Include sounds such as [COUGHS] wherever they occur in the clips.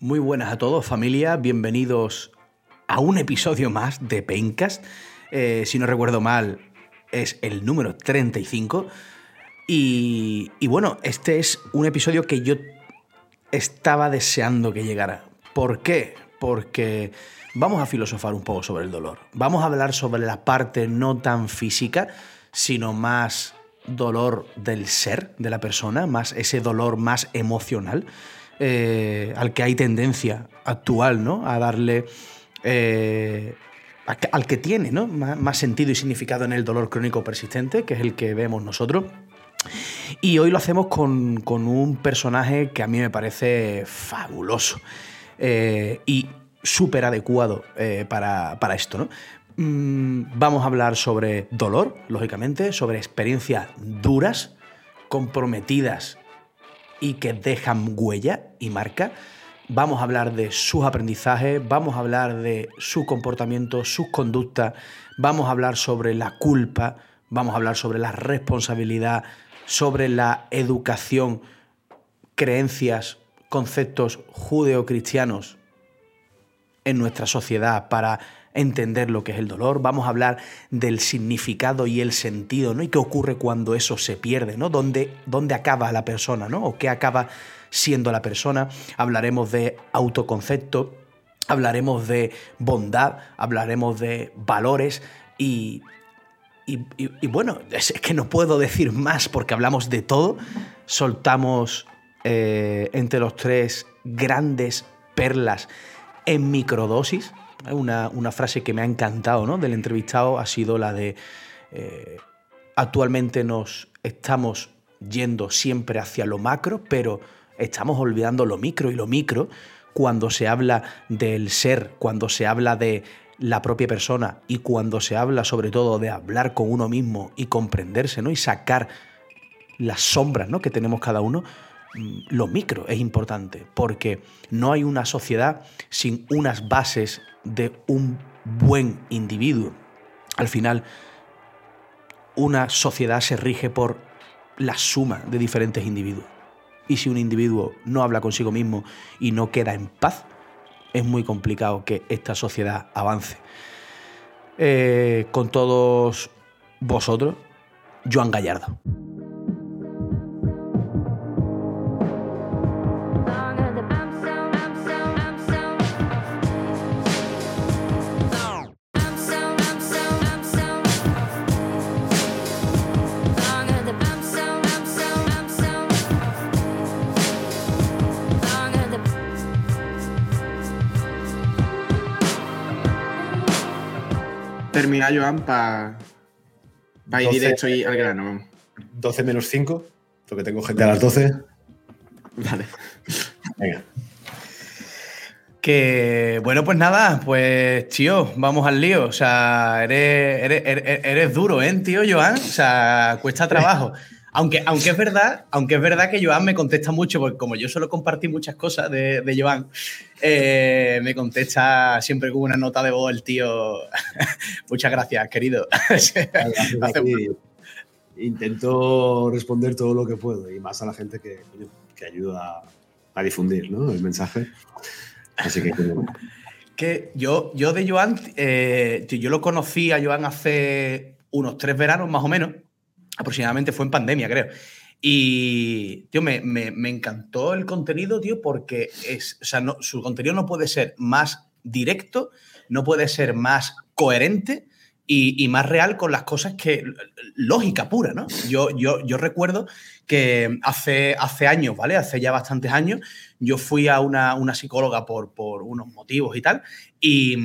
Muy buenas a todos, familia. Bienvenidos a un episodio más de Pencast. Eh, si no recuerdo mal, es el número 35. Y, y bueno, este es un episodio que yo estaba deseando que llegara. ¿Por qué? Porque vamos a filosofar un poco sobre el dolor. Vamos a hablar sobre la parte no tan física, sino más dolor del ser de la persona, más ese dolor más emocional. Eh, al que hay tendencia actual, ¿no? A darle. Eh, al que tiene ¿no? más, sentido y significado en el dolor crónico persistente, que es el que vemos nosotros. Y hoy lo hacemos con, un personaje que a mí me parece fabuloso eh, y súper adecuado para, para, esto. ¿no? Mm, vamos a hablar sobre dolor, lógicamente, sobre experiencias duras, comprometidas y que dejan huella y marca. Vamos a hablar de sus aprendizajes, vamos a hablar de su comportamiento, sus conductas, vamos a hablar sobre la culpa, vamos a hablar sobre la responsabilidad, sobre la educación, creencias, conceptos judeocristianos en nuestra sociedad para entender lo que es el dolor, vamos a hablar del significado y el sentido, ¿no? Y qué ocurre cuando eso se pierde, ¿no? ¿Dónde, dónde acaba la persona, ¿no? O qué acaba siendo la persona. Hablaremos de autoconcepto, hablaremos de bondad, hablaremos de valores y, y, bueno, es que no puedo decir más porque hablamos de todo. Soltamos eh, entre los tres grandes perlas en microdosis una, frase que me ha encantado ¿no? del entrevistado ha sido la de eh, actualmente nos estamos yendo siempre hacia lo macro, pero estamos olvidando lo micro y lo micro cuando se habla del ser, cuando se habla de la propia persona y cuando se habla sobre todo de hablar con uno mismo y comprenderse ¿no? y sacar las sombras ¿no? que tenemos cada uno, lo micro es importante, porque no hay una sociedad sin unas bases de un buen individuo. Al final, una sociedad se rige por la suma de diferentes individuos. Y si un individuo no habla consigo mismo y no queda en paz, es muy complicado que esta sociedad avance. Eh, con todos vosotros, Joan Gallardo. Terminar, Joan, para ir directo y al grano. 12 menos 5, porque tengo gente a las 12. Vale. Venga. Que bueno, pues nada, pues tío, vamos al lío. O sea, eres, eres, eres duro, ¿eh, tío, Joan? O sea, cuesta trabajo. [LAUGHS] Aunque, aunque, es verdad, aunque es verdad que Joan me contesta mucho, porque como yo suelo compartir muchas cosas de, de Joan, eh, me contesta siempre con una nota de voz el tío. [LAUGHS] Muchas gracias, querido. [LAUGHS] Intento responder todo lo que puedo y más a la gente que, que ayuda a difundir el mensaje. Así que. que yo, yo de Joan, eh, yo lo conocí a Joan hace unos tres veranos más o menos aproximadamente fue en pandemia, creo. Y, tío, me, encantó el contenido, tío, porque es, o sea, no, su contenido no puede ser más directo, no puede ser más coherente y, más real con las cosas que. lógica pura, ¿no? Yo, yo, yo recuerdo que hace, hace años, ¿vale? Hace ya bastantes años, yo fui a una, una psicóloga por, por unos motivos y tal, y,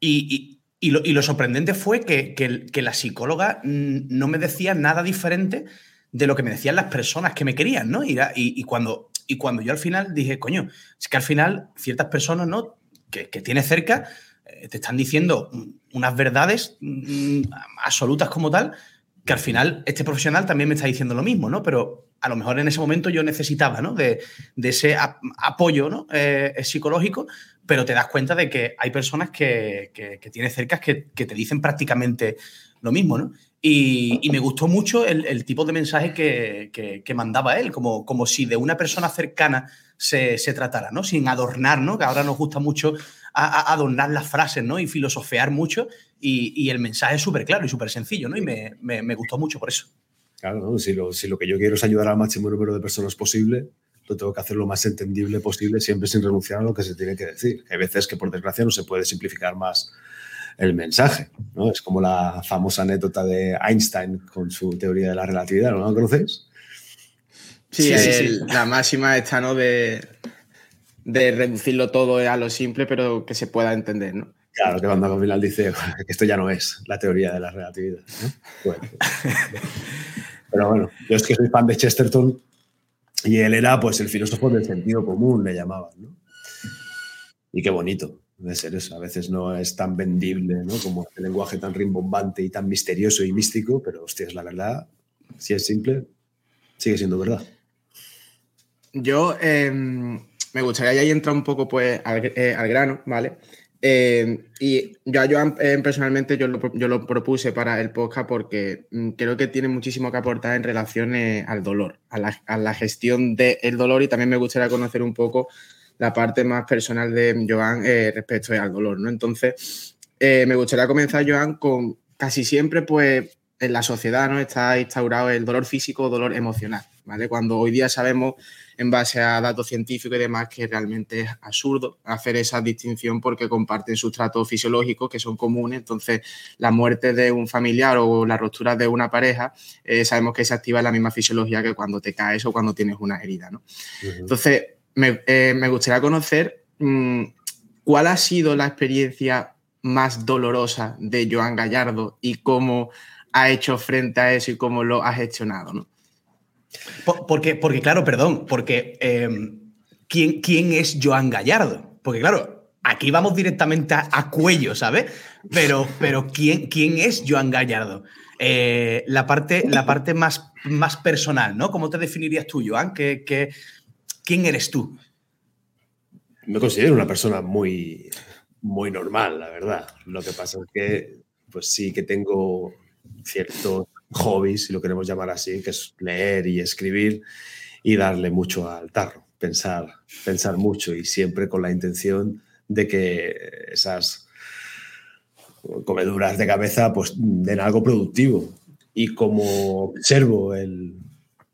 y y lo, sorprendente fue que, la psicóloga no me decía nada diferente de lo que me decían las personas que me querían, ¿no? Y, y, cuando, y cuando yo al final dije, coño, es que al final ciertas personas, ¿no? Que, que tienes cerca, eh, te están diciendo unas verdades mm, absolutas como tal, que al final este profesional también me está diciendo lo mismo, ¿no? Pero a lo mejor en ese momento yo necesitaba, ¿no? De, ese apoyo ¿no? Eh, psicológico pero te das cuenta de que hay personas que, que, tienes cerca que, te dicen prácticamente lo mismo, ¿no? Y, me gustó mucho el, tipo de mensaje que, mandaba él, como, como si de una persona cercana se, tratara, ¿no? Sin adornar, ¿no? Que ahora nos gusta mucho adornar las frases, ¿no? Y filosofear mucho. Y, el mensaje es súper claro y súper sencillo, ¿no? Y me, gustó mucho por eso. Claro, si, lo, si lo que yo quiero es ayudar al máximo número de personas posible, lo tengo que hacer lo más entendible posible, siempre sin renunciar a lo que se tiene que decir. Hay veces que, por desgracia, no se puede simplificar más el mensaje. ¿no? Es como la famosa anécdota de Einstein con su teoría de la relatividad, ¿no la conocéis? Sí, la máxima está ¿no? de, de reducirlo todo a lo simple, pero que se pueda entender. ¿no? Claro, que cuando al final dice que esto ya no es la teoría de la relatividad. [LAUGHS] pero bueno, yo es que soy fan de Chesterton y él era pues el filósofo del sentido común, le llamaban. ¿no? Y qué bonito de ser eso. A veces no es tan vendible ¿no? como el lenguaje tan rimbombante y tan misterioso y místico, pero hostia, es la verdad, si es simple, sigue siendo verdad. Yo em, me gustaría ya entrar un poco pues, al, eh, grano, ¿vale? Em, y yo a Joan em, personalmente yo lo, yo lo, propuse para el podcast porque mm, creo que tiene muchísimo que aportar en relación eh, al dolor, a la, a la gestión del dolor y también me gustaría conocer un poco la parte más personal de Joan eh, respecto al dolor, ¿no? Entonces, eh, me gustaría comenzar, Joan, con casi siempre, pues, en la sociedad, ¿no? Está instaurado el dolor físico o dolor emocional, ¿vale? Cuando hoy día sabemos, en base a datos científicos y demás, que realmente es absurdo hacer esa distinción porque comparten sustratos fisiológicos que son comunes. Entonces, la muerte de un familiar o la ruptura de una pareja, eh, sabemos que se activa en la misma fisiología que cuando te caes o cuando tienes una herida, ¿no? Entonces, eh, me, gustaría conocer mm, cuál ha sido la experiencia más dolorosa de Joan Gallardo y cómo ha hecho frente a eso y cómo lo ha gestionado, ¿no? Porque, porque claro, perdón, porque em, ¿quién, ¿quién es Joan Gallardo? Porque claro, aquí vamos directamente a, cuello, ¿sabes? Pero, pero ¿quién, ¿quién es Joan Gallardo? Eh, la parte, la parte más, más personal, ¿no? ¿Cómo te definirías tú, Joan? ¿Qué, qué, ¿Quién eres tú? Me considero una persona muy, muy normal, la verdad. Lo que pasa es que, pues sí que tengo ciertos hobbies, si lo queremos llamar así, que es leer y escribir y darle mucho al tarro, pensar, pensar mucho y siempre con la intención de que esas comeduras de cabeza pues den algo productivo. Y como observo el,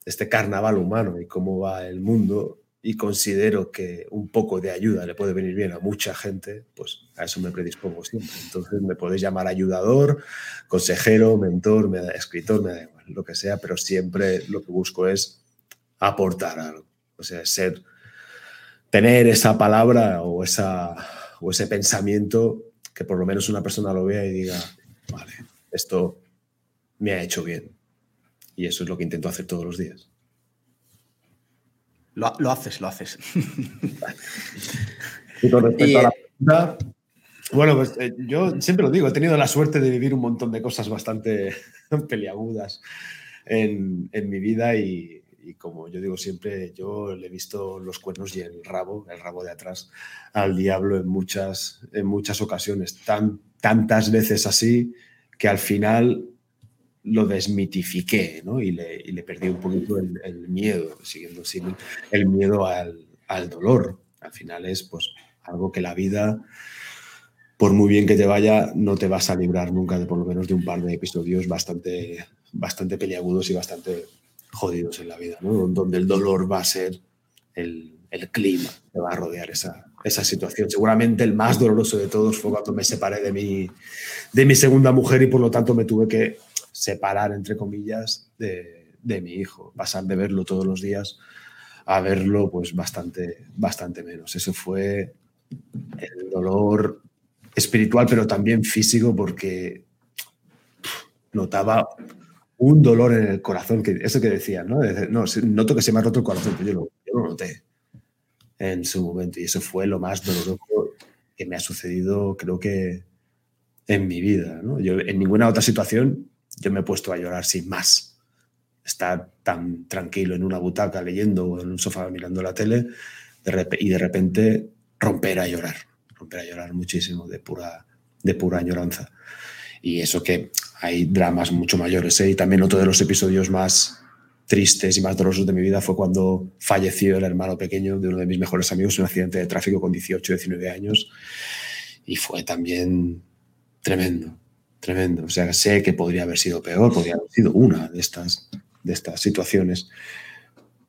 este carnaval humano y cómo va el mundo, y considero que un poco de ayuda le puede venir bien a mucha gente, pues a eso me predispongo siempre. Entonces me podéis llamar ayudador, consejero, mentor, me da, escritor, me da igual, lo que sea, pero siempre lo que busco es aportar algo. O sea, ser, tener esa palabra o, esa, o ese pensamiento que por lo menos una persona lo vea y diga, vale, esto me ha hecho bien. Y eso es lo que intento hacer todos los días. Lo, haces, lo haces. [LAUGHS] y con respecto a la pregunta, bueno, pues eh, yo siempre lo digo, he tenido la suerte de vivir un montón de cosas bastante [LAUGHS] peliagudas en, mi vida y, como yo digo siempre, yo le he visto los cuernos y el rabo, el rabo de atrás, al diablo en muchas, en muchas ocasiones, tan, tantas veces así que al final lo desmitifiqué ¿no? y, le, y, le, perdí un poquito el, miedo, siguiendo sin el miedo al, al, dolor. Al final es pues, algo que la vida, por muy bien que te vaya, no te vas a librar nunca de por lo menos de un par de episodios bastante, bastante peliagudos y bastante jodidos en la vida, ¿no? donde el dolor va a ser el, el clima que va a rodear esa, esa situación. Seguramente el más doloroso de todos fue cuando me separé de mi, de mi segunda mujer y por lo tanto me tuve que separar, entre comillas, de, mi hijo. Pasar de verlo todos los días a verlo pues bastante, bastante menos. Eso fue el dolor espiritual, pero también físico, porque notaba un dolor en el corazón, que eso que decía, ¿no? no, noto que se me ha roto el corazón, pero yo lo, yo lo noté en su momento y eso fue lo más doloroso que me ha sucedido, creo que en mi vida. ¿no? Yo en ninguna otra situación yo me he puesto a llorar sin más. Estar tan tranquilo en una butaca leyendo o en un sofá mirando la tele y de repente romper a llorar, romper a llorar muchísimo de pura, de pura añoranza. Y eso que hay dramas mucho mayores. ¿eh? Y también otro de los episodios más, tristes y más dolorosos de mi vida fue cuando falleció el hermano pequeño de uno de mis mejores amigos en un accidente de tráfico con 18, 19 años. Y fue también tremendo, tremendo. O sea, sé que podría haber sido peor, podría haber sido una de estas, de estas situaciones.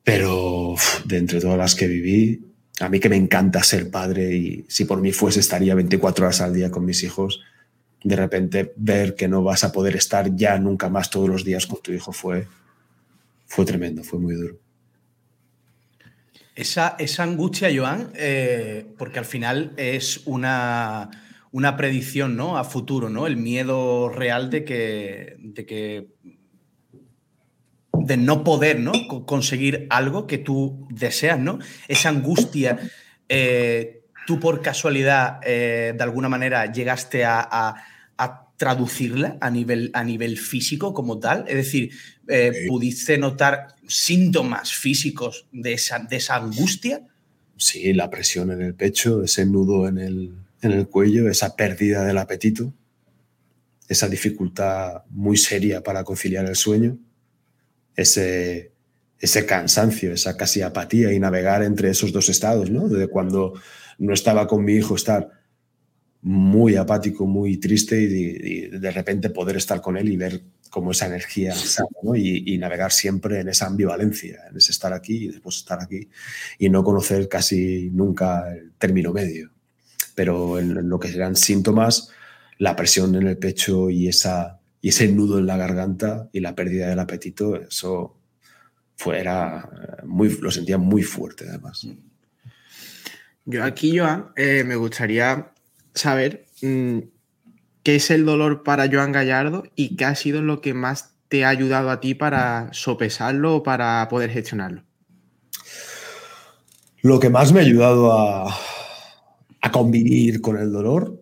Pero de entre todas las que viví, a mí que me encanta ser padre y si por mí fuese estaría 24 horas al día con mis hijos, de repente ver que no vas a poder estar ya nunca más todos los días con tu hijo fue, fue tremendo, fue muy duro. Esa, esa angustia, Joan, eh, porque al final es una, una, predicción ¿no? a futuro, ¿no? El miedo real de que, de que de no poder ¿no? conseguir algo que tú deseas, ¿no? Esa angustia, eh, tú por casualidad, eh, de alguna manera, llegaste a, traducirla a nivel, a nivel físico como tal. Es decir, eh, ¿pudiste notar síntomas físicos de esa, de esa angustia? Sí, la presión en el pecho, ese nudo en el, en el cuello, esa pérdida del apetito, esa dificultad muy seria para conciliar el sueño ese, ese cansancio, esa casi apatía y navegar entre esos dos estados, ¿no? De cuando no estaba con mi hijo estar muy apático, muy triste y de, repente poder estar con él y ver cómo esa energía ¿no? y, navegar siempre en esa ambivalencia, en ese estar aquí y después estar aquí y no conocer casi nunca el término medio. Pero en, lo que serán síntomas, la presión en el pecho y esa y ese nudo en la garganta y la pérdida del apetito, eso fue, muy, lo sentía muy fuerte además. Yo aquí, Joan, eh, me gustaría saber mm, qué es el dolor para Joan Gallardo y qué ha sido lo que más te ha ayudado a ti para sopesarlo o para poder gestionarlo. Lo que más me ha ayudado a, a convivir con el dolor,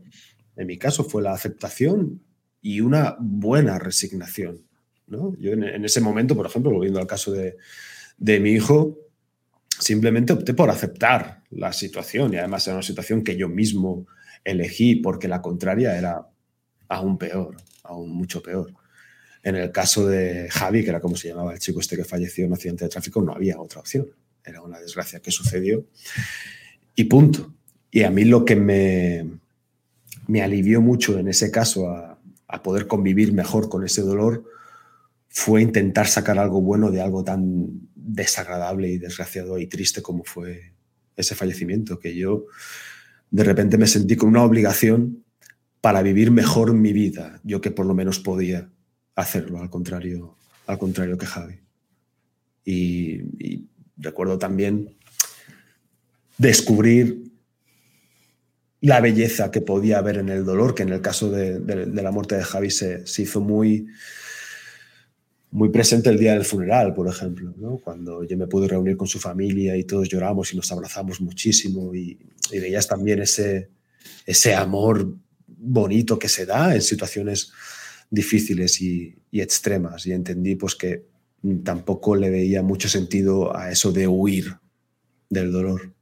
en mi caso, fue la aceptación y una buena resignación. ¿no? Yo en, ese momento, por ejemplo, volviendo al caso de, de mi hijo, simplemente opté por aceptar la situación y además era una situación que yo mismo elegí porque la contraria era aún peor, aún mucho peor. En el caso de Javi, que era como se llamaba el chico este que falleció en un accidente de tráfico, no había otra opción. Era una desgracia que sucedió y punto. Y a mí lo que me, me alivió mucho en ese caso a, a poder convivir mejor con ese dolor fue intentar sacar algo bueno de algo tan desagradable y desgraciado y triste como fue ese fallecimiento, que yo de repente me sentí con una obligación para vivir mejor mi vida, yo que por lo menos podía hacerlo, al contrario, al contrario que Javi. Y, y recuerdo también descubrir la belleza que podía haber en el dolor, que en el caso de, la muerte de Javi se, hizo muy, muy presente el día del funeral, por ejemplo, cuando yo me pude reunir con su familia y todos lloramos y nos abrazamos muchísimo y, veías también ese, ese amor bonito que se da en situaciones difíciles y, y, extremas. Y entendí pues que tampoco le veía mucho sentido a eso de huir del dolor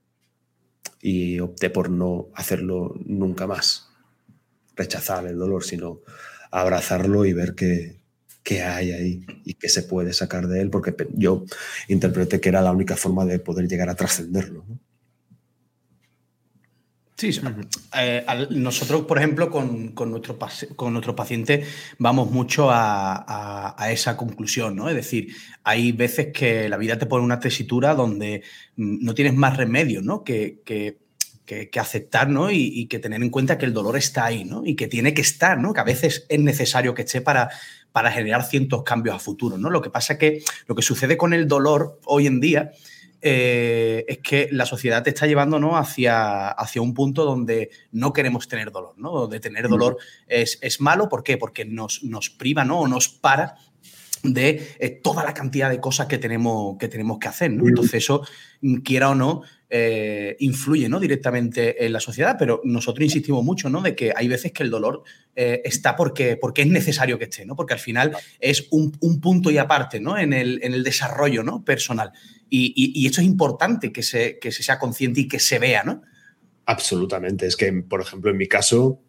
y opté por no hacerlo nunca más, rechazar el dolor, sino abrazarlo y ver qué, qué hay ahí y qué se puede sacar de él, porque yo interpreté que era la única forma de poder llegar a trascenderlo. Sí, eh, nosotros, por ejemplo, con, con, nuestro, con nuestro paciente vamos mucho a, a, esa conclusión, ¿no? Es decir, hay veces que la vida te pone una tesitura donde mm, no tienes más remedio, ¿no? Que, que, que, aceptar, ¿no? Y, que tener en cuenta que el dolor está ahí, ¿no? Y que tiene que estar, ¿no? Que a veces es necesario que esté para, para generar ciertos cambios a futuro, ¿no? Lo que pasa es que lo que sucede con el dolor hoy en día eh, es que la sociedad te está llevando ¿no? hacia, hacia un punto donde no queremos tener dolor, ¿no? Donde tener dolor es, es malo, ¿por qué? Porque nos, nos priva, ¿no? O nos para de eh, toda la cantidad de cosas que tenemos que, tenemos que hacer, ¿no? Entonces eso, quiera o no, eh, influye ¿no? directamente en la sociedad, pero nosotros insistimos mucho ¿no? de que hay veces que el dolor está porque, porque es necesario que esté, ¿no? porque al final es un, un punto y aparte ¿no? en, el, en el desarrollo ¿no? personal. Y, esto es importante que se, que se sea consciente y que se vea, ¿no? Absolutamente. Es que, por ejemplo, en mi caso,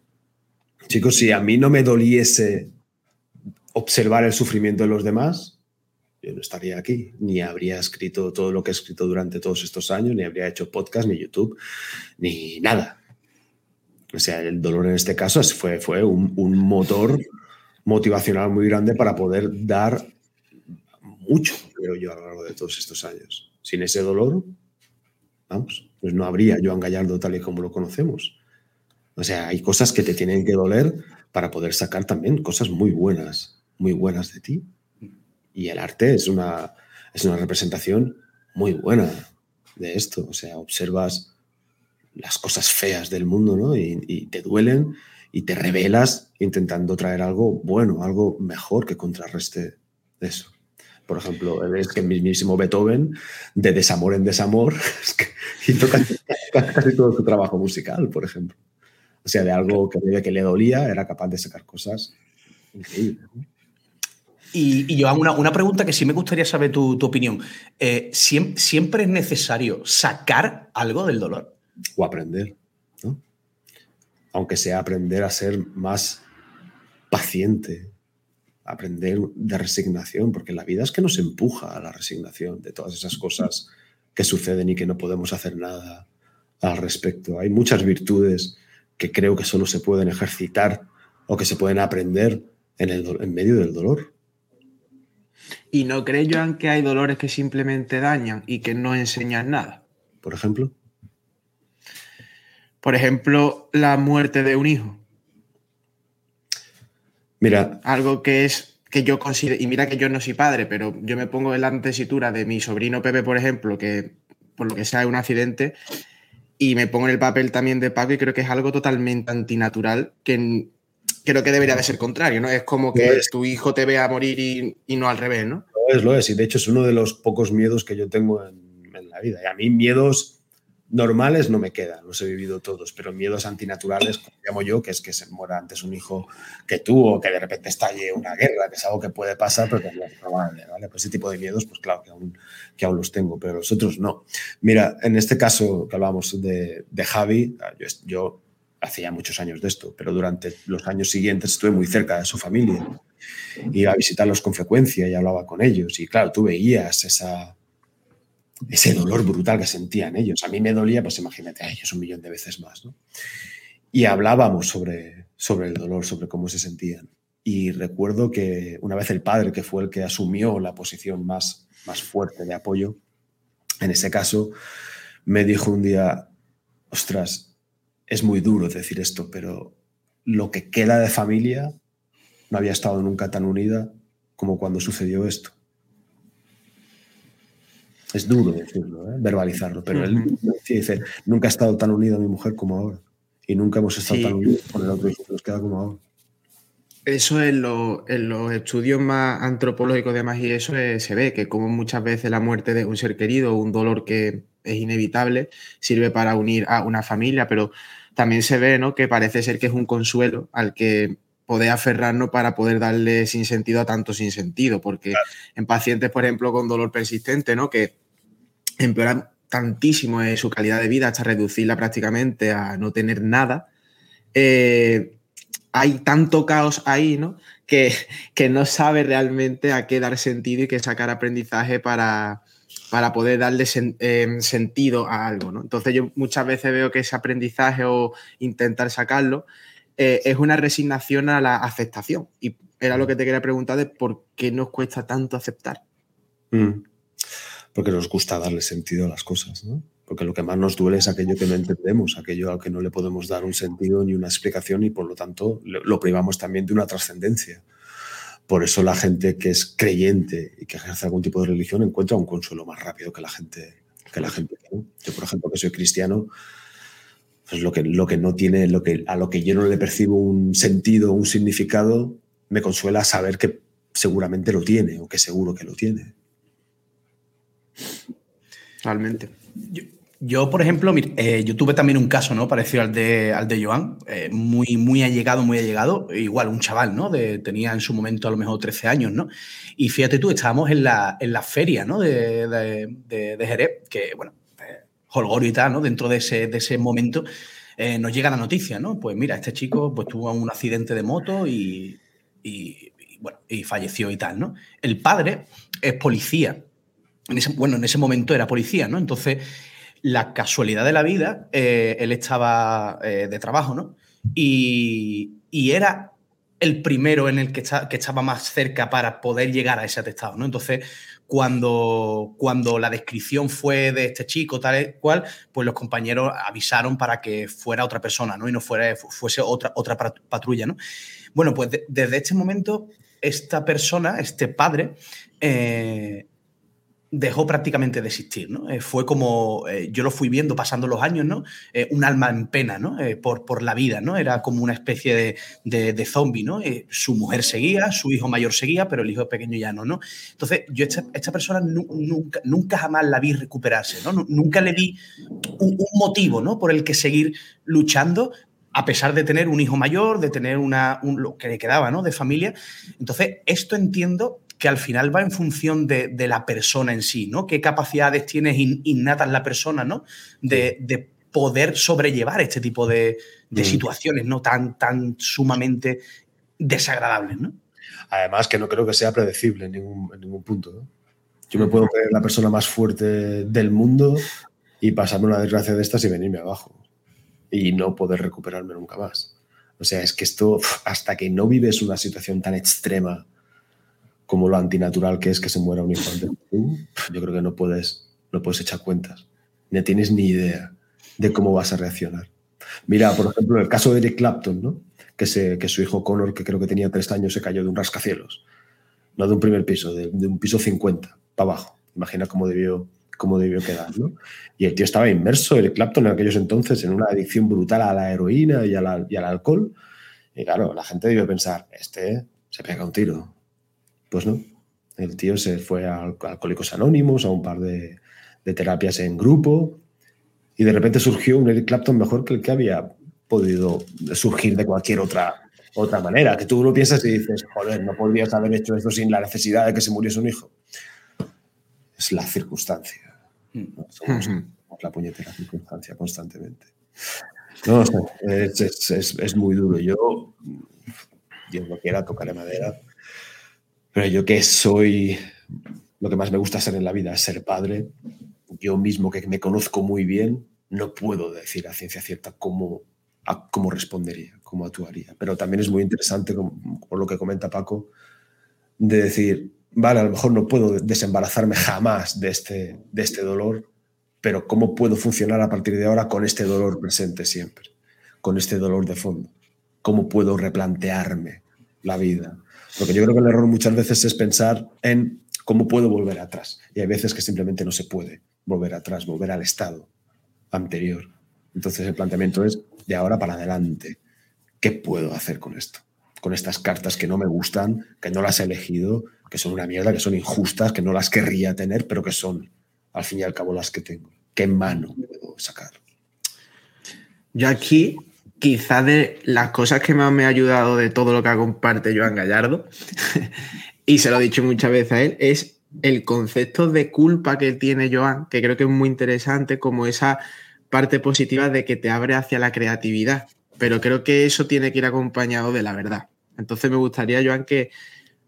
chicos, si a mí no me doliese observar el sufrimiento de los demás, yo no estaría aquí, ni habría escrito todo lo que he escrito durante todos estos años, ni habría hecho podcast, ni YouTube, ni nada. O sea, el dolor en este caso fue, fue un, motor motivacional muy grande para poder dar mucho, creo yo, a lo largo de todos estos años. Sin ese dolor, vamos, pues no habría Joan Gallardo tal y como lo conocemos. O sea, hay cosas que te tienen que doler para poder sacar también cosas muy buenas, muy buenas de ti. Y el arte es una, es una representación muy buena de esto. O sea, observas las cosas feas del mundo, ¿no? Y, te duelen y te revelas intentando traer algo bueno, algo mejor que contrarreste eso. Por ejemplo, es que el mismísimo Beethoven, de desamor en desamor, [LAUGHS] hizo casi, todo su trabajo musical, por ejemplo. O sea, de algo que, que le dolía, era capaz de sacar cosas increíbles. Y, y una, una, pregunta que sí me gustaría saber tu, opinión. Eh, ¿siempre, es necesario sacar algo del dolor? O aprender, ¿no? Aunque sea aprender a ser más paciente, aprender de resignación, porque la vida es que nos empuja a la resignación de todas esas cosas que suceden y que no podemos hacer nada al respecto. Hay muchas virtudes que creo que solo se pueden ejercitar o que se pueden aprender en, el, en medio del dolor. ¿Y no cree Joan que hay dolores que simplemente dañan y que no enseñan nada? Por ejemplo. Por ejemplo, la muerte de un hijo. Mira. Algo que es que yo considero, y mira que yo no soy padre, pero yo me pongo en la tesitura de mi sobrino Pepe, por ejemplo, que por lo que sea un accidente, y me pongo en el papel también de Paco y creo que es algo totalmente antinatural que creo que debería de ser contrario, ¿no? Es como que tu hijo te vea morir y, no al revés, ¿no? Lo es, lo es. Y de hecho es uno de los pocos miedos que yo tengo en, en la vida. Y a mí miedos normales no me quedan, los he vivido todos, pero miedos antinaturales, como llamo yo, que es que se muera antes un hijo que tú o que de repente estalle una guerra, que es algo que puede pasar, pero que no es probable, ¿vale? Pues ese tipo de miedos, pues claro que aún, que aún los tengo, pero los otros no. Mira, en este caso que hablábamos de, de Javi, yo, yo hacía muchos años de esto, pero durante los años siguientes estuve muy cerca de su familia. Iba a visitarlos con frecuencia y hablaba con ellos. Y claro, tú veías esa, ese dolor brutal que sentían ellos. A mí me dolía, pues imagínate a ellos un millón de veces más. ¿no? Y hablábamos sobre, sobre el dolor, sobre cómo se sentían. Y recuerdo que una vez el padre, que fue el que asumió la posición más, más fuerte de apoyo, en ese caso, me dijo un día, ostras, es muy duro decir esto, pero lo que queda de familia no había estado nunca tan unida como cuando sucedió esto. Es duro decirlo, ¿eh? verbalizarlo, pero él dice, nunca ha estado tan unido a mi mujer como ahora. Y nunca hemos estado tan unidos con el otro hijo que nos queda como ahora. Eso en, en los estudios más antropológicos demás y eso se ve, que como muchas veces la muerte de un ser querido, un dolor que es inevitable, sirve para unir a una familia, pero también se ve ¿no? que parece ser que es un consuelo al que poder aferrarnos para poder darle sin sentido a tanto sin sentido, porque en pacientes, por ejemplo, con dolor persistente, ¿no? que empeorar tantísimo en su calidad de vida hasta reducirla prácticamente a no tener nada, eh, hay tanto caos ahí, ¿no? Que, que, no sabe realmente a qué dar sentido y qué sacar aprendizaje para, para poder darle em, sentido a algo, ¿no? Entonces yo muchas veces veo que ese aprendizaje o intentar sacarlo eh, es una resignación a la aceptación. Y era lo que te quería preguntar de por qué nos cuesta tanto aceptar. Mm porque nos gusta darle sentido a las cosas, ¿no? Porque lo que más nos duele es aquello que no entendemos, aquello a que no le podemos dar un sentido ni una explicación y por lo tanto lo privamos también de una trascendencia. Por eso la gente que es creyente y que ejerce algún tipo de religión encuentra un consuelo más rápido que la gente que la gente. Yo, por ejemplo, que soy cristiano, pues lo que, lo que no tiene, lo que, a lo que yo no le percibo un sentido, un significado, me consuela saber que seguramente lo tiene o que seguro que lo tiene. Realmente. Yo, por ejemplo, eh, yo tuve también un caso, ¿no? Parecido al de, al de Joan, eh, muy, muy allegado, muy allegado, igual un chaval, ¿no? De, tenía en su momento a lo mejor 13 años, ¿no? Y fíjate tú, estábamos en la, en la feria, ¿no? De, de, Jerez, que, bueno, eh, holgorio y tal, ¿no? Dentro de ese, de ese momento nos llega la noticia, ¿no? Pues mira, este chico pues tuvo un accidente de moto y bueno, y falleció y tal, ¿no? El padre es policía. bueno, en ese momento era policía, ¿no? Entonces, la casualidad de la vida, eh, él estaba eh, de trabajo, ¿no? Y, era el primero en el que, que, estaba más cerca para poder llegar a ese atestado, ¿no? Entonces, cuando, cuando la descripción fue de este chico, tal cual, pues los compañeros avisaron para que fuera otra persona, ¿no? Y no fuera, fuese otra, otra patrulla, ¿no? Bueno, pues desde este momento, esta persona, este padre, eh, dejó prácticamente de existir, ¿no? Eh, fue como, eh, yo lo fui viendo pasando los años, ¿no? Eh, un alma en pena, ¿no? por, por la vida, ¿no? Era como una especie de, de, zombie, ¿no? su mujer seguía, su hijo mayor seguía, pero el hijo pequeño ya no, ¿no? Entonces, yo esta, esta persona nunca, nunca jamás la vi recuperarse, ¿no? Nunca le vi un, motivo, ¿no? Por el que seguir luchando, a pesar de tener un hijo mayor, de tener una, un, lo que le quedaba, ¿no? De familia. Entonces, esto entiendo que al final va en función de, la persona en sí, ¿no? ¿Qué capacidades tienes innatas la persona, ¿no? De, poder sobrellevar este tipo de, mm. situaciones, ¿no? Tan, tan sumamente desagradables, ¿no? Además, que no creo que sea predecible en ningún, punto, Yo me puedo creer la persona más fuerte del mundo y pasarme una desgracia de estas y venirme abajo. Y no poder recuperarme nunca más. O sea, es que esto, hasta que no vives una situación tan extrema como lo antinatural que es que se muera un hijo antes yo creo que no puedes, no puedes echar cuentas. Ni tienes ni idea de cómo vas a reaccionar. Mira, por ejemplo, el caso de Eric Clapton, ¿no? que, se, que su hijo Connor, que creo que tenía tres años, se cayó de un rascacielos. No de un primer piso, de, un piso 50 para abajo. Imagina cómo debió, cómo debió quedar. ¿no? Y el tío estaba inmerso, Eric Clapton, en aquellos entonces, en una adicción brutal a la heroína y, y al alcohol. Y claro, la gente debió pensar, este se pega un tiro, pues no. El tío se fue a Alcohólicos Anónimos, a un par de, terapias en grupo, y de repente surgió un Eric Clapton mejor que el que había podido surgir de cualquier otra, otra manera. Que tú lo piensas y dices, joder, no podrías haber hecho esto sin la necesidad de que se muriese un hijo. Es la circunstancia. Mm. Somos la puñetera circunstancia constantemente. No, es, es, muy duro. Yo, Dios lo quiera, tocaré madera pero yo que soy, lo que más me gusta hacer en la vida es ser padre, yo mismo que me conozco muy bien, no puedo decir a ciencia cierta cómo, cómo respondería, cómo actuaría. Pero también es muy interesante, por lo que comenta Paco, de decir, vale, a lo mejor no puedo desembarazarme jamás de este, de este dolor, pero ¿cómo puedo funcionar a partir de ahora con este dolor presente siempre? Con este dolor de fondo. ¿Cómo puedo replantearme la vida? Porque yo creo que el error muchas veces es pensar en cómo puedo volver atrás. Y hay veces que simplemente no se puede volver atrás, volver al estado anterior. Entonces el planteamiento es de ahora para adelante. ¿Qué puedo hacer con esto? Con estas cartas que no me gustan, que no las he elegido, que son una mierda, que son injustas, que no las querría tener, pero que son al fin y al cabo las que tengo. ¿Qué mano puedo sacar? Yo aquí quizá de las cosas que más me ha ayudado de todo lo que comparte Joan Gallardo, [LAUGHS] y se lo he dicho muchas veces a él, es el concepto de culpa que tiene Joan, que creo que es muy interesante, como esa parte positiva de que te abre hacia la creatividad. Pero creo que eso tiene que ir acompañado de la verdad. Entonces me gustaría, Joan, que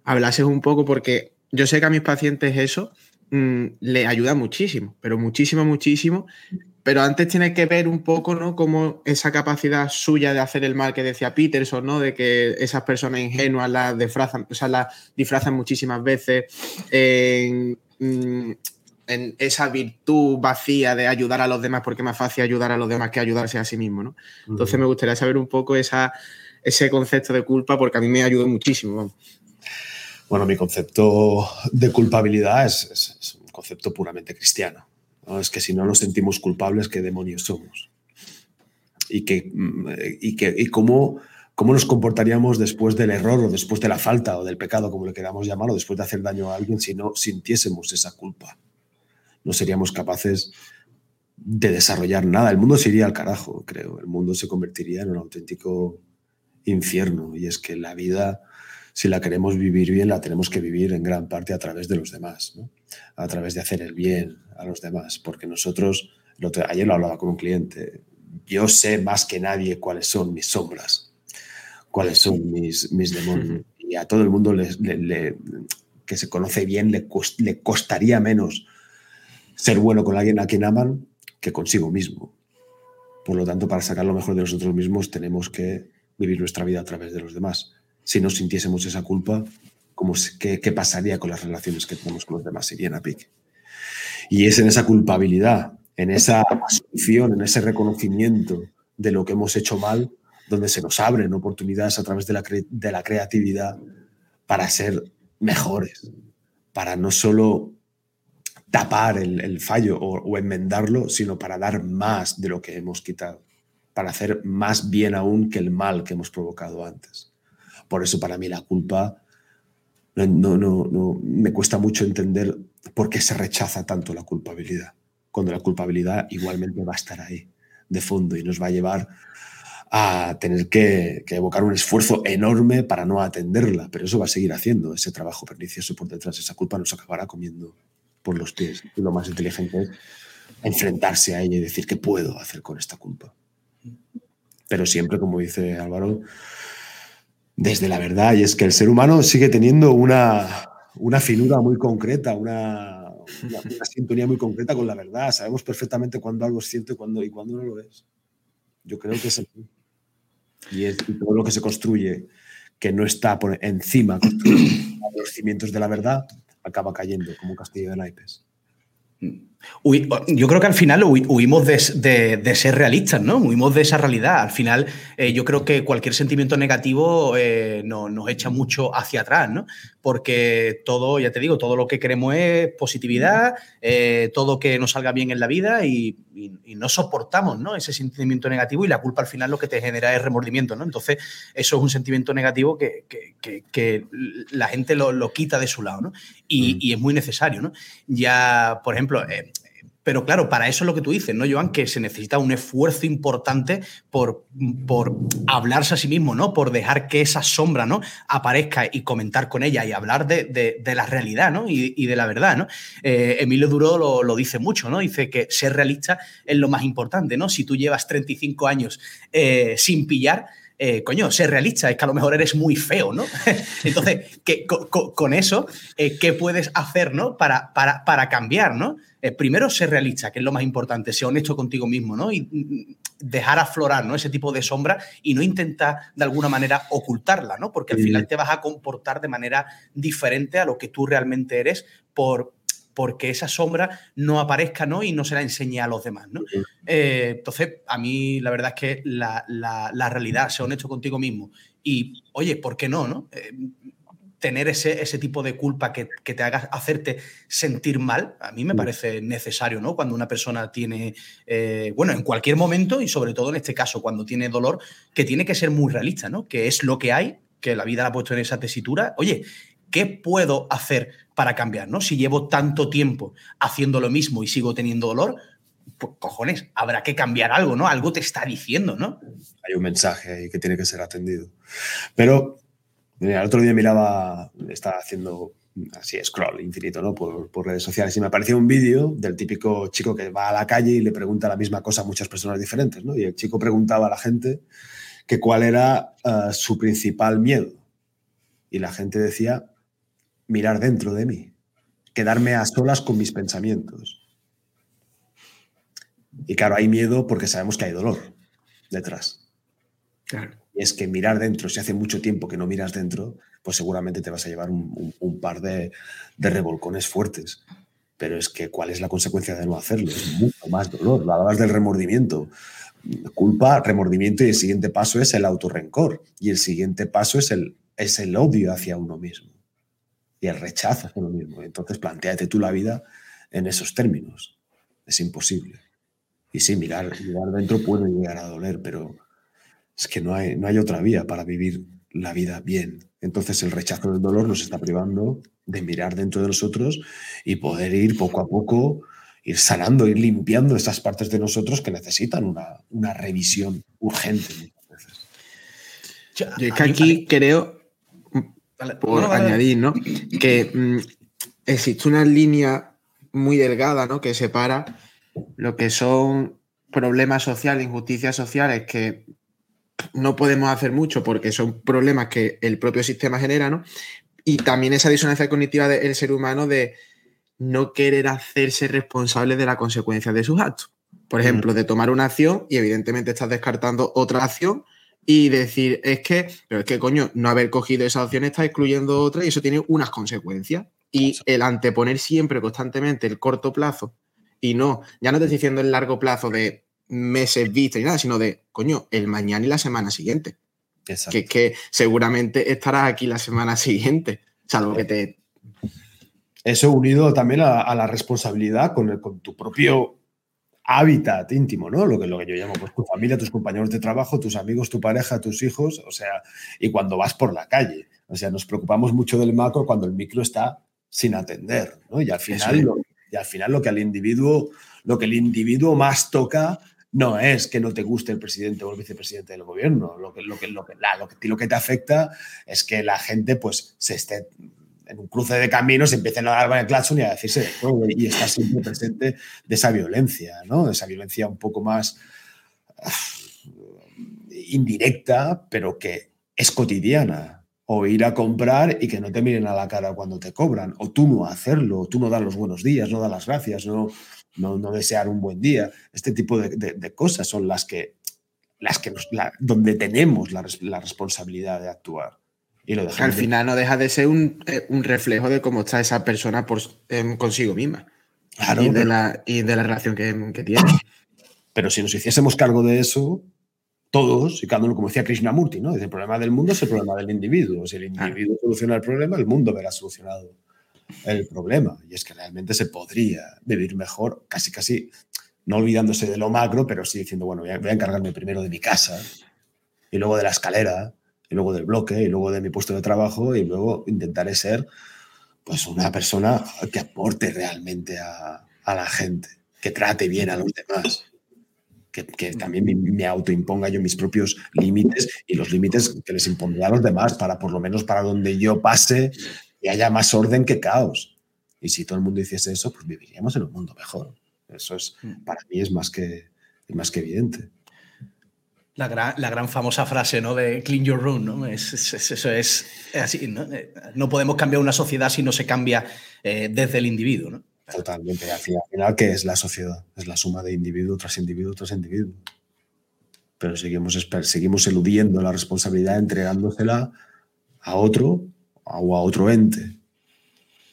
hablases un poco, porque yo sé que a mis pacientes eso mm, le ayuda muchísimo, pero muchísimo, muchísimo pero antes tiene que ver un poco, ¿no? Cómo esa capacidad suya de hacer el mal que decía Peterson, ¿no? De que esas personas ingenuas las disfrazan, o sea, las disfrazan muchísimas veces en, mm, en, esa virtud vacía de ayudar a los demás, porque es más fácil ayudar a los demás que ayudarse a sí mismo, ¿no? Entonces me gustaría saber un poco esa, ese concepto de culpa, porque a mí me ayudó muchísimo. Bueno, mi concepto de culpabilidad es un concepto puramente cristiano es que si no nos sentimos culpables, ¿qué demonios somos? Y, que, mm, y, que, y cómo, cómo nos comportaríamos después del error o después de la falta o del pecado, como le queramos llamar, o después de hacer daño a alguien, si no sintiésemos esa culpa. No seríamos capaces de desarrollar nada. El mundo se iría al carajo, creo. El mundo se convertiría en un auténtico infierno. Y es que la vida si la queremos vivir bien, la tenemos que vivir en gran parte a través de los demás, a través de hacer el bien a los demás, porque nosotros, ayer lo hablaba con un cliente, yo sé más que nadie cuáles son mis sombras, cuáles son mis, mis demonios. y a todo el mundo que se conoce bien le, le costaría menos ser bueno con alguien a quien aman que consigo mismo. Por lo tanto, para sacar lo mejor de nosotros mismos tenemos que vivir nuestra vida a través de los demás. Si no sintiésemos esa culpa, ¿cómo, qué, qué, pasaría con las relaciones que tenemos con los demás? Irían a pique. Y es en esa culpabilidad, en esa asunción, en ese reconocimiento de lo que hemos hecho mal, donde se nos abren oportunidades a través de la, de la creatividad para ser mejores, para no solo tapar el, fallo o, enmendarlo, sino para dar más de lo que hemos quitado, para hacer más bien aún que el mal que hemos provocado antes. Por eso para mí la culpa no, no, no, me cuesta mucho entender por qué se rechaza tanto la culpabilidad, cuando la culpabilidad igualmente va a estar ahí de fondo y nos va a llevar a tener que, evocar un esfuerzo enorme para no atenderla, pero eso va a seguir haciendo ese trabajo pernicioso por detrás, esa culpa nos acabará comiendo por los pies. Lo más inteligente es enfrentarse a ella y decir qué puedo hacer con esta culpa. Pero siempre, como dice Álvaro, desde la verdad, y es que el ser humano sigue teniendo una, una finura muy concreta, una, sintonía muy concreta con la verdad. Sabemos perfectamente cuándo algo es cierto y cuándo, y cuándo no lo es. Yo creo que es así. Y, todo lo que se construye que no está por encima de los cimientos de la verdad, acaba cayendo como un castillo de naipes. Yo creo que al final huimos de, ser realistas, ¿no? Huimos de esa realidad. Al final, eh, yo creo que cualquier sentimiento negativo eh, nos echa mucho hacia atrás, ¿no? porque todo, ya te digo, todo lo que queremos es positividad, eh, todo que nos salga bien en la vida y, no soportamos ¿no? ese sentimiento negativo y la culpa al final lo que te genera es remordimiento. ¿no? Entonces, eso es un sentimiento negativo que, la gente lo, quita de su lado ¿no? y, mm. y, es muy necesario. ¿no? Ya, por ejemplo, eh, pero claro, para eso es lo que tú dices, ¿no, Joan? Que se necesita un esfuerzo importante por, por hablarse a sí mismo, ¿no? Por dejar que esa sombra, ¿no? Aparezca y comentar con ella y hablar de, la realidad, ¿no? Y, de la verdad, ¿no? Eh, Emilio Duro lo, dice mucho, ¿no? Dice que ser realista es lo más importante, ¿no? Si tú llevas 35 años eh, sin pillar, eh, coño, ser realista, es que a lo mejor eres muy feo, ¿no? [LAUGHS] Entonces, con, eso, ¿qué puedes hacer, ¿no? Para, para, para cambiar, ¿no? Eh, primero ser realista, que es lo más importante, ser honesto contigo mismo, ¿no? Y mm, dejar aflorar, ¿no? Ese tipo de sombra y no intentar de alguna manera ocultarla, ¿no? Porque al final te vas a comportar de manera diferente a lo que tú realmente eres por, porque esa sombra no aparezca ¿no? y no se la enseñe a los demás. ¿no? Eh, entonces, a mí la verdad es que la, realidad, ser honesto contigo mismo y, oye, ¿por qué no? no? Eh, tener ese, ese tipo de culpa que, te haga hacerte sentir mal, a mí me parece necesario, ¿no? Cuando una persona tiene, eh, bueno, en cualquier momento y sobre todo en este caso, cuando tiene dolor, que tiene que ser muy realista, ¿no? Que es lo que hay, que la vida la ha puesto en esa tesitura. Oye, ¿qué puedo hacer para cambiar, ¿no? Si llevo tanto tiempo haciendo lo mismo y sigo teniendo dolor, pues, cojones, habrá que cambiar algo, ¿no? Algo te está diciendo, ¿no? Hay un mensaje ahí que tiene que ser atendido. Pero el otro día miraba, estaba haciendo así scroll infinito ¿no? por, por redes sociales y me apareció un vídeo del típico chico que va a la calle y le pregunta la misma cosa a muchas personas diferentes. ¿no? Y el chico preguntaba a la gente que cuál era eh, su principal miedo. Y la gente decía, mirar dentro de mí, quedarme a solas con mis pensamientos. Y claro, hay miedo porque sabemos que hay dolor detrás. Claro es que mirar dentro, si hace mucho tiempo que no miras dentro, pues seguramente te vas a llevar un, par de, revolcones fuertes. Pero es que, ¿cuál es la consecuencia de no hacerlo? Es mucho más dolor. Hablabas del remordimiento. Culpa, remordimiento y el siguiente paso es el autorrencor. Y el siguiente paso es el, es el odio hacia uno mismo. Y el rechazo hacia uno mismo. Entonces, planteate tú la vida en esos términos. Es imposible. Y sí, mirar, mirar dentro puede llegar a doler, pero es que no hay, no hay otra vía para vivir la vida bien. Entonces el rechazo del dolor nos está privando de mirar dentro de nosotros y poder ir poco a poco, ir sanando, ir limpiando esas partes de nosotros que necesitan una, revisión urgente. Yo es que aquí creo, por añadir, ¿no? [CLEARS THROAT] que mm, existe una línea muy delgada ¿no? que separa lo que son problemas sociales, injusticias sociales que no podemos hacer mucho porque son problemas que el propio sistema genera, ¿no? Y también esa disonancia cognitiva del ser humano de no querer hacerse responsable de la consecuencia de sus actos. Por ejemplo, de tomar una acción y evidentemente estás descartando otra acción y decir, es que, pero es que coño, no haber cogido esa opción está excluyendo otra y eso tiene unas consecuencias. Y el anteponer siempre constantemente el corto plazo y no, ya no te estoy diciendo el largo plazo de meses vista y nada, sino de, coño, el mañana y la semana siguiente. Exacto. Que es que seguramente estarás aquí la semana siguiente, salvo que te... Eso unido también a, la responsabilidad con, el, con tu propio hábitat íntimo, ¿no? Lo que, lo que yo llamo pues, tu familia, tus compañeros de trabajo, tus amigos, tu pareja, tus hijos, o sea, y cuando vas por la calle. O sea, nos preocupamos mucho del macro cuando el micro está sin atender, ¿no? Y al final, lo, y al final lo que al individuo, lo que el individuo más toca no es que no te guste el presidente o el vicepresidente del gobierno. Lo que, lo que, lo que, lo que, lo que te afecta es que la gente pues, se esté en un cruce de caminos empiecen a dar el claxon y a decirse y está siempre presente de esa violencia, ¿no? De esa violencia un poco más ah, indirecta, pero que es cotidiana. O ir a comprar y que no te miren a la cara cuando te cobran. O tú no hacerlo, tú no dar los buenos días, no dar las gracias, no, no, desear un buen día. Este tipo de, cosas son las que, las que donde tenemos la, responsabilidad de actuar. Y lo Al final no deja de ser un, eh, reflejo de cómo está esa persona por, em, consigo misma. y, de la, y, de la, relación que, que, tiene. Pero si nos hiciésemos cargo de eso, todos, y cada uno, como decía Krishnamurti, ¿no? el problema del mundo es el problema del individuo. Si el individuo soluciona el problema, el mundo verá solucionado el problema. Y es que realmente se podría vivir mejor, casi, casi, no olvidándose de lo macro, pero sí diciendo, bueno, voy a, encargarme primero de mi casa, y luego de la escalera, y luego del bloque, y luego de mi puesto de trabajo, y luego intentaré ser pues una persona que aporte realmente a, la gente, que trate bien a los demás. Que, que, también me, autoimponga yo mis propios límites y los límites que les impondré a los demás para por lo menos para donde yo pase haya más orden que caos. Y si todo el mundo hiciese eso, pues viviríamos en un mundo mejor. Eso es, mm. para mí es más que, más que evidente. La gran, la gran, famosa frase ¿no? de clean your room, ¿no? Es, eso es, así, ¿no? Eh, ¿no? podemos cambiar una sociedad si no se cambia eh, desde el individuo, ¿no? Totalmente. Al final, ¿qué es la sociedad? Es la suma de individuo tras individuo tras individuo. Pero seguimos, seguimos eludiendo la responsabilidad, entregándosela a otro o a otro ente.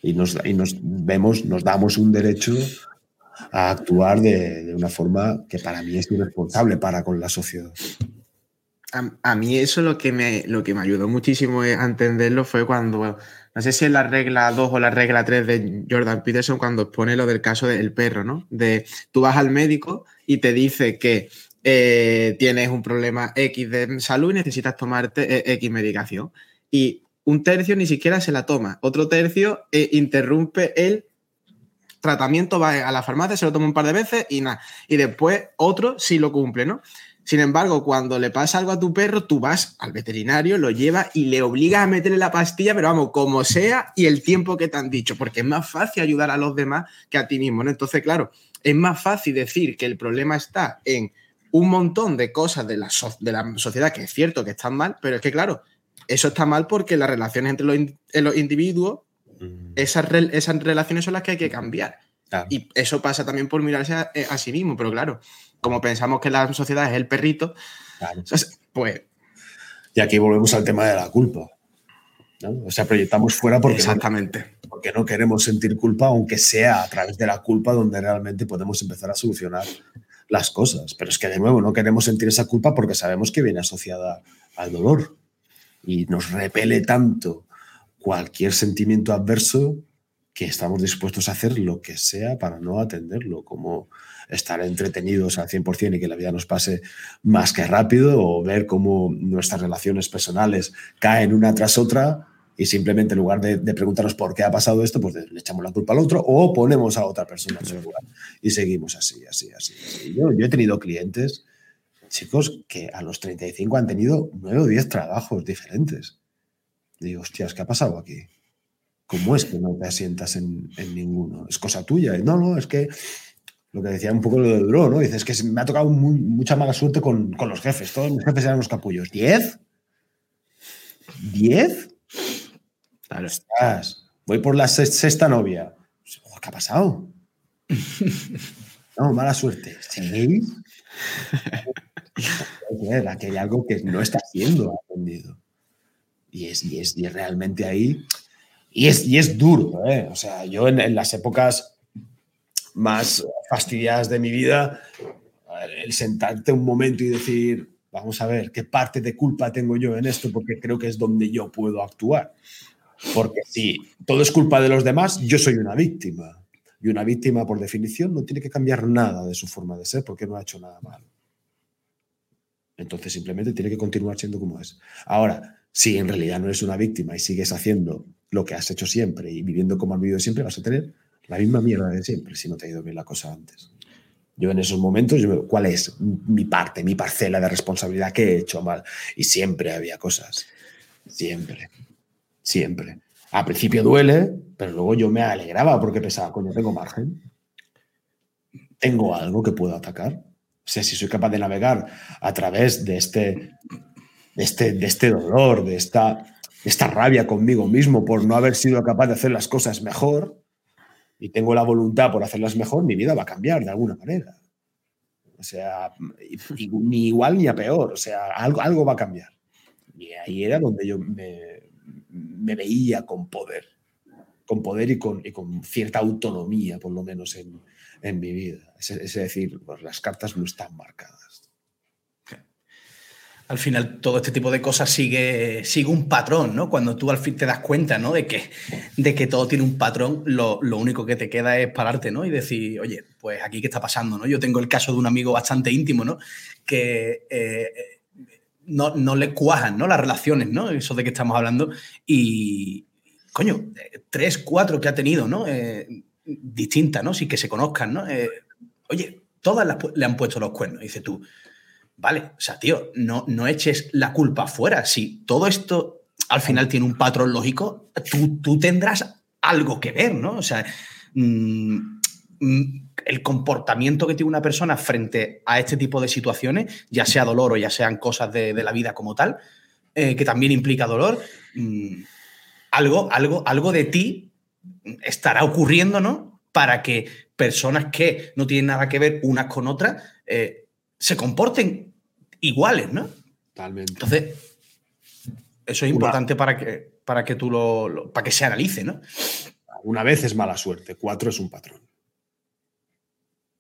Y nos, y nos vemos, nos damos un derecho a actuar de, una forma que para mí es irresponsable para con la sociedad. A, mí eso lo que, me, lo que me ayudó muchísimo a entenderlo fue cuando, no sé si es la regla 2 o la regla 3 de Jordan Peterson, cuando pone lo del caso del perro, ¿no? De tú vas al médico y te dice que eh, tienes un problema X de salud y necesitas tomarte eh, X medicación. Y un tercio ni siquiera se la toma, otro tercio eh, interrumpe el tratamiento, va a la farmacia, se lo toma un par de veces y nada. Y después otro sí lo cumple, ¿no? Sin embargo, cuando le pasa algo a tu perro, tú vas al veterinario, lo llevas y le obligas a meterle la pastilla, pero vamos, como sea y el tiempo que te han dicho, porque es más fácil ayudar a los demás que a ti mismo. Entonces, claro, es más fácil decir que el problema está en un montón de cosas de la, de la sociedad que es cierto que están mal, pero es que, claro, eso está mal porque las relaciones entre los, individuos, esas, esas, relaciones son las que hay que cambiar. Y eso pasa también por mirarse eh, a, sí mismo, pero claro, como pensamos que la sociedad es el perrito, pues... Y aquí volvemos al tema de la culpa. O sea, proyectamos fuera porque, Exactamente. No, porque no queremos sentir culpa, aunque sea a través de la culpa donde realmente podemos empezar a solucionar las cosas. Pero es que de nuevo no queremos sentir esa culpa porque sabemos que viene asociada al dolor y nos repele tanto cualquier sentimiento adverso que estamos dispuestos a hacer lo que sea para no atenderlo, como estar entretenidos al 100% y que la vida nos pase más que rápido o ver cómo nuestras relaciones personales caen una tras otra y simplemente en lugar de, preguntarnos por qué ha pasado esto, pues le echamos la culpa al otro o ponemos a otra persona en su lugar y seguimos así, así, así. Yo, yo he tenido clientes chicos que a los 35 han tenido 9 o 10 trabajos diferentes. Digo, hostias, ¿qué ha pasado aquí? ¿Cómo es que no te asientas en, ninguno? ¿Es cosa tuya? No, no, es que lo que decía un poco lo de Duro, ¿no? Dices que me ha tocado mucha mala suerte con, los jefes. Todos mis jefes eran los capullos. ¿Diez? ¿Diez? Claro. Estás. Voy por la sexta novia. ¿Qué ha pasado? [LAUGHS] No, mala suerte. ¿Seis? Aquí [LAUGHS] hay algo que no está siendo atendido. Y es, y es, y es realmente ahí. Y es, y es duro, ¿eh? O sea, yo en las épocas más fastidiadas de mi vida, el sentarte un momento y decir, vamos a ver, ¿qué parte de culpa tengo yo en esto? Porque creo que es donde yo puedo actuar. Porque si todo es culpa de los demás, yo soy una víctima. Y una víctima, por definición, no tiene que cambiar nada de su forma de ser porque no ha hecho nada malo. Entonces simplemente tiene que continuar siendo como es. Ahora, si en realidad no eres una víctima y sigues haciendo lo que has hecho siempre y viviendo como has vivido siempre, vas a tener la misma mierda de siempre si no te ha ido bien la cosa antes. Yo en esos momentos, ¿cuál es mi parte, mi parcela de responsabilidad? ¿Qué he hecho mal? Y siempre había cosas. Siempre. Siempre. Al principio duele, pero luego yo me alegraba porque pensaba, coño, tengo margen. Tengo algo que puedo atacar. O sea, si soy capaz de navegar a través de este, de este, de este dolor, de esta, de esta rabia conmigo mismo por no haber sido capaz de hacer las cosas mejor, y tengo la voluntad por hacerlas mejor, mi vida va a cambiar de alguna manera. O sea, ni igual ni a peor. O sea, algo, algo va a cambiar. Y ahí era donde yo me, veía con poder. Con poder y con, y con, cierta autonomía, por lo menos en, en mi vida. Es, decir, pues las cartas no están marcadas al final todo este tipo de cosas sigue, sigue un patrón, ¿no? Cuando tú al fin te das cuenta, ¿no? De que, de que todo tiene un patrón, lo, único que te queda es pararte, ¿no? Y decir, oye, pues aquí qué está pasando, ¿no? Yo tengo el caso de un amigo bastante íntimo, ¿no? Que eh, no, no, le cuajan, ¿no? Las relaciones, ¿no? Eso de que estamos hablando. Y, coño, tres, cuatro que ha tenido, ¿no? Eh, distintas, ¿no? Sí que se conozcan, ¿no? Eh, oye, todas le han puesto los cuernos, dice tú Vale, o sea, tío, no, no eches la culpa fuera. Si todo esto al final tiene un patrón lógico, tú, tú tendrás algo que ver, ¿no? O sea, mm, mm, el comportamiento que tiene una persona frente a este tipo de situaciones, ya sea dolor o ya sean cosas de, la vida como tal, eh, que también implica dolor, mm, algo, algo, algo de ti estará ocurriendo, ¿no? Para que personas que no tienen nada que ver unas con otras eh, se comporten iguales, ¿no? Totalmente. Entonces, eso es importante para que, para que tú lo, para que se analice, ¿no? Una vez es mala suerte, cuatro es un patrón.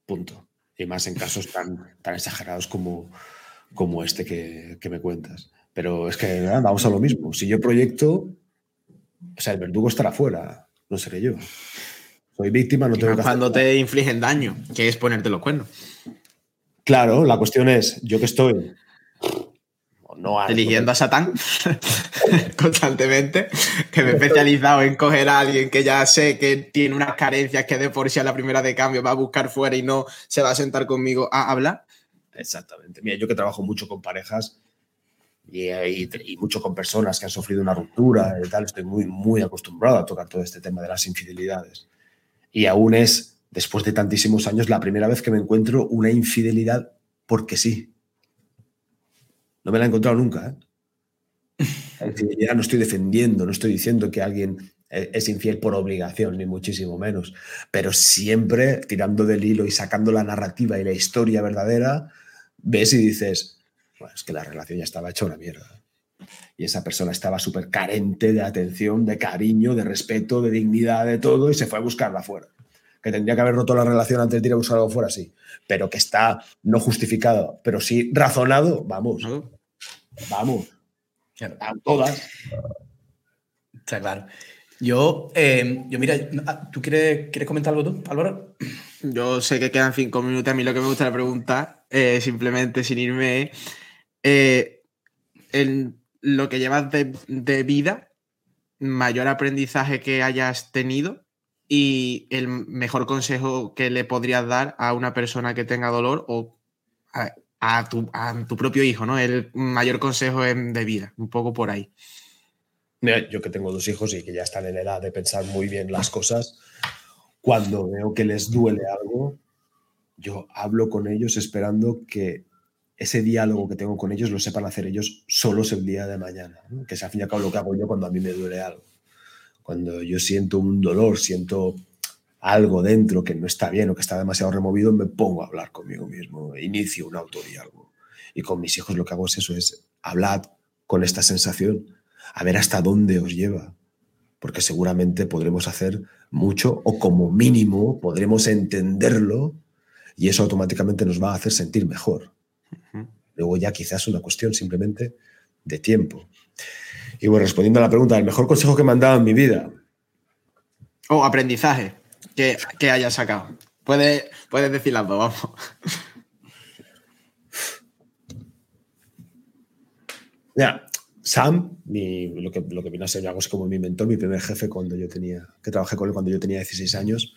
Punto. Y más en casos tan, tan exagerados como, como este que, me cuentas. Pero es que vamos a lo mismo. Si yo proyecto, o sea, el verdugo estará fuera, no seré yo. Soy víctima, no tengo que Cuando te infligen daño, que es ponerte los cuernos. Claro, la cuestión es, yo que estoy no eligiendo a Satán [LAUGHS] constantemente, que me he especializado en coger a alguien que ya sé que tiene unas carencias que de por sí a la primera de cambio va a buscar fuera y no se va a sentar conmigo a hablar. Exactamente. Mira, yo que trabajo mucho con parejas y, y, mucho con personas que han sufrido una ruptura y tal, estoy muy, muy acostumbrado a tocar todo este tema de las infidelidades. Y aún es después de tantísimos años, la primera vez que me encuentro una infidelidad porque sí. No me la he encontrado nunca. ¿eh? no estoy defendiendo, no estoy diciendo que alguien e, es infiel por obligación, ni muchísimo menos, pero siempre tirando del hilo y sacando la narrativa y la historia verdadera, ves y dices, es que la relación ya estaba hecha una mierda. Y esa persona estaba súper carente de atención, de cariño, de respeto, de dignidad, de todo, y se fue a buscarla afuera que tendría que haber roto la relación antes de ir a buscar algo fuera, sí, pero que está no justificado, pero sí razonado, vamos. Vamos. todas. Está claro. Yo, eh, yo mira, ah, ¿tú quieres, quieres comentar algo tú, Álvaro? Yo sé que quedan cinco minutos. A mí lo que me gustaría preguntar, eh, simplemente sin irme, eh, en lo que llevas de, de vida, mayor aprendizaje que hayas tenido y el mejor consejo que le podrías dar a una persona que tenga dolor o a, tu, propio hijo, ¿no? El mayor consejo de vida, un poco por ahí. yo que tengo dos hijos y que ya están en edad de pensar muy bien las cosas, cuando veo que les duele algo, yo hablo con ellos esperando que ese diálogo que tengo con ellos lo sepan hacer ellos solos el día de mañana, que es al fin y al cabo lo que hago yo cuando a mí me duele algo. Cuando yo siento un dolor, siento algo dentro que no está bien o que está demasiado removido, me pongo a hablar conmigo mismo, inicio un autodiálogo. Y con mis hijos lo que hago es eso, es hablar con esta sensación, a ver hasta dónde os lleva, porque seguramente podremos hacer mucho o como mínimo podremos entenderlo y eso automáticamente nos va a hacer sentir mejor. Luego ya quizás una cuestión simplemente de tiempo. Y bueno, respondiendo a la pregunta, el mejor consejo que me han dado en mi vida. O aprendizaje que, que haya sacado. Puedes, puedes decir las dos, vamos. Ya, Sam, lo, que, lo que vino a ser es como mi mentor, mi primer jefe cuando yo tenía, que trabajé con él cuando yo tenía 16 años,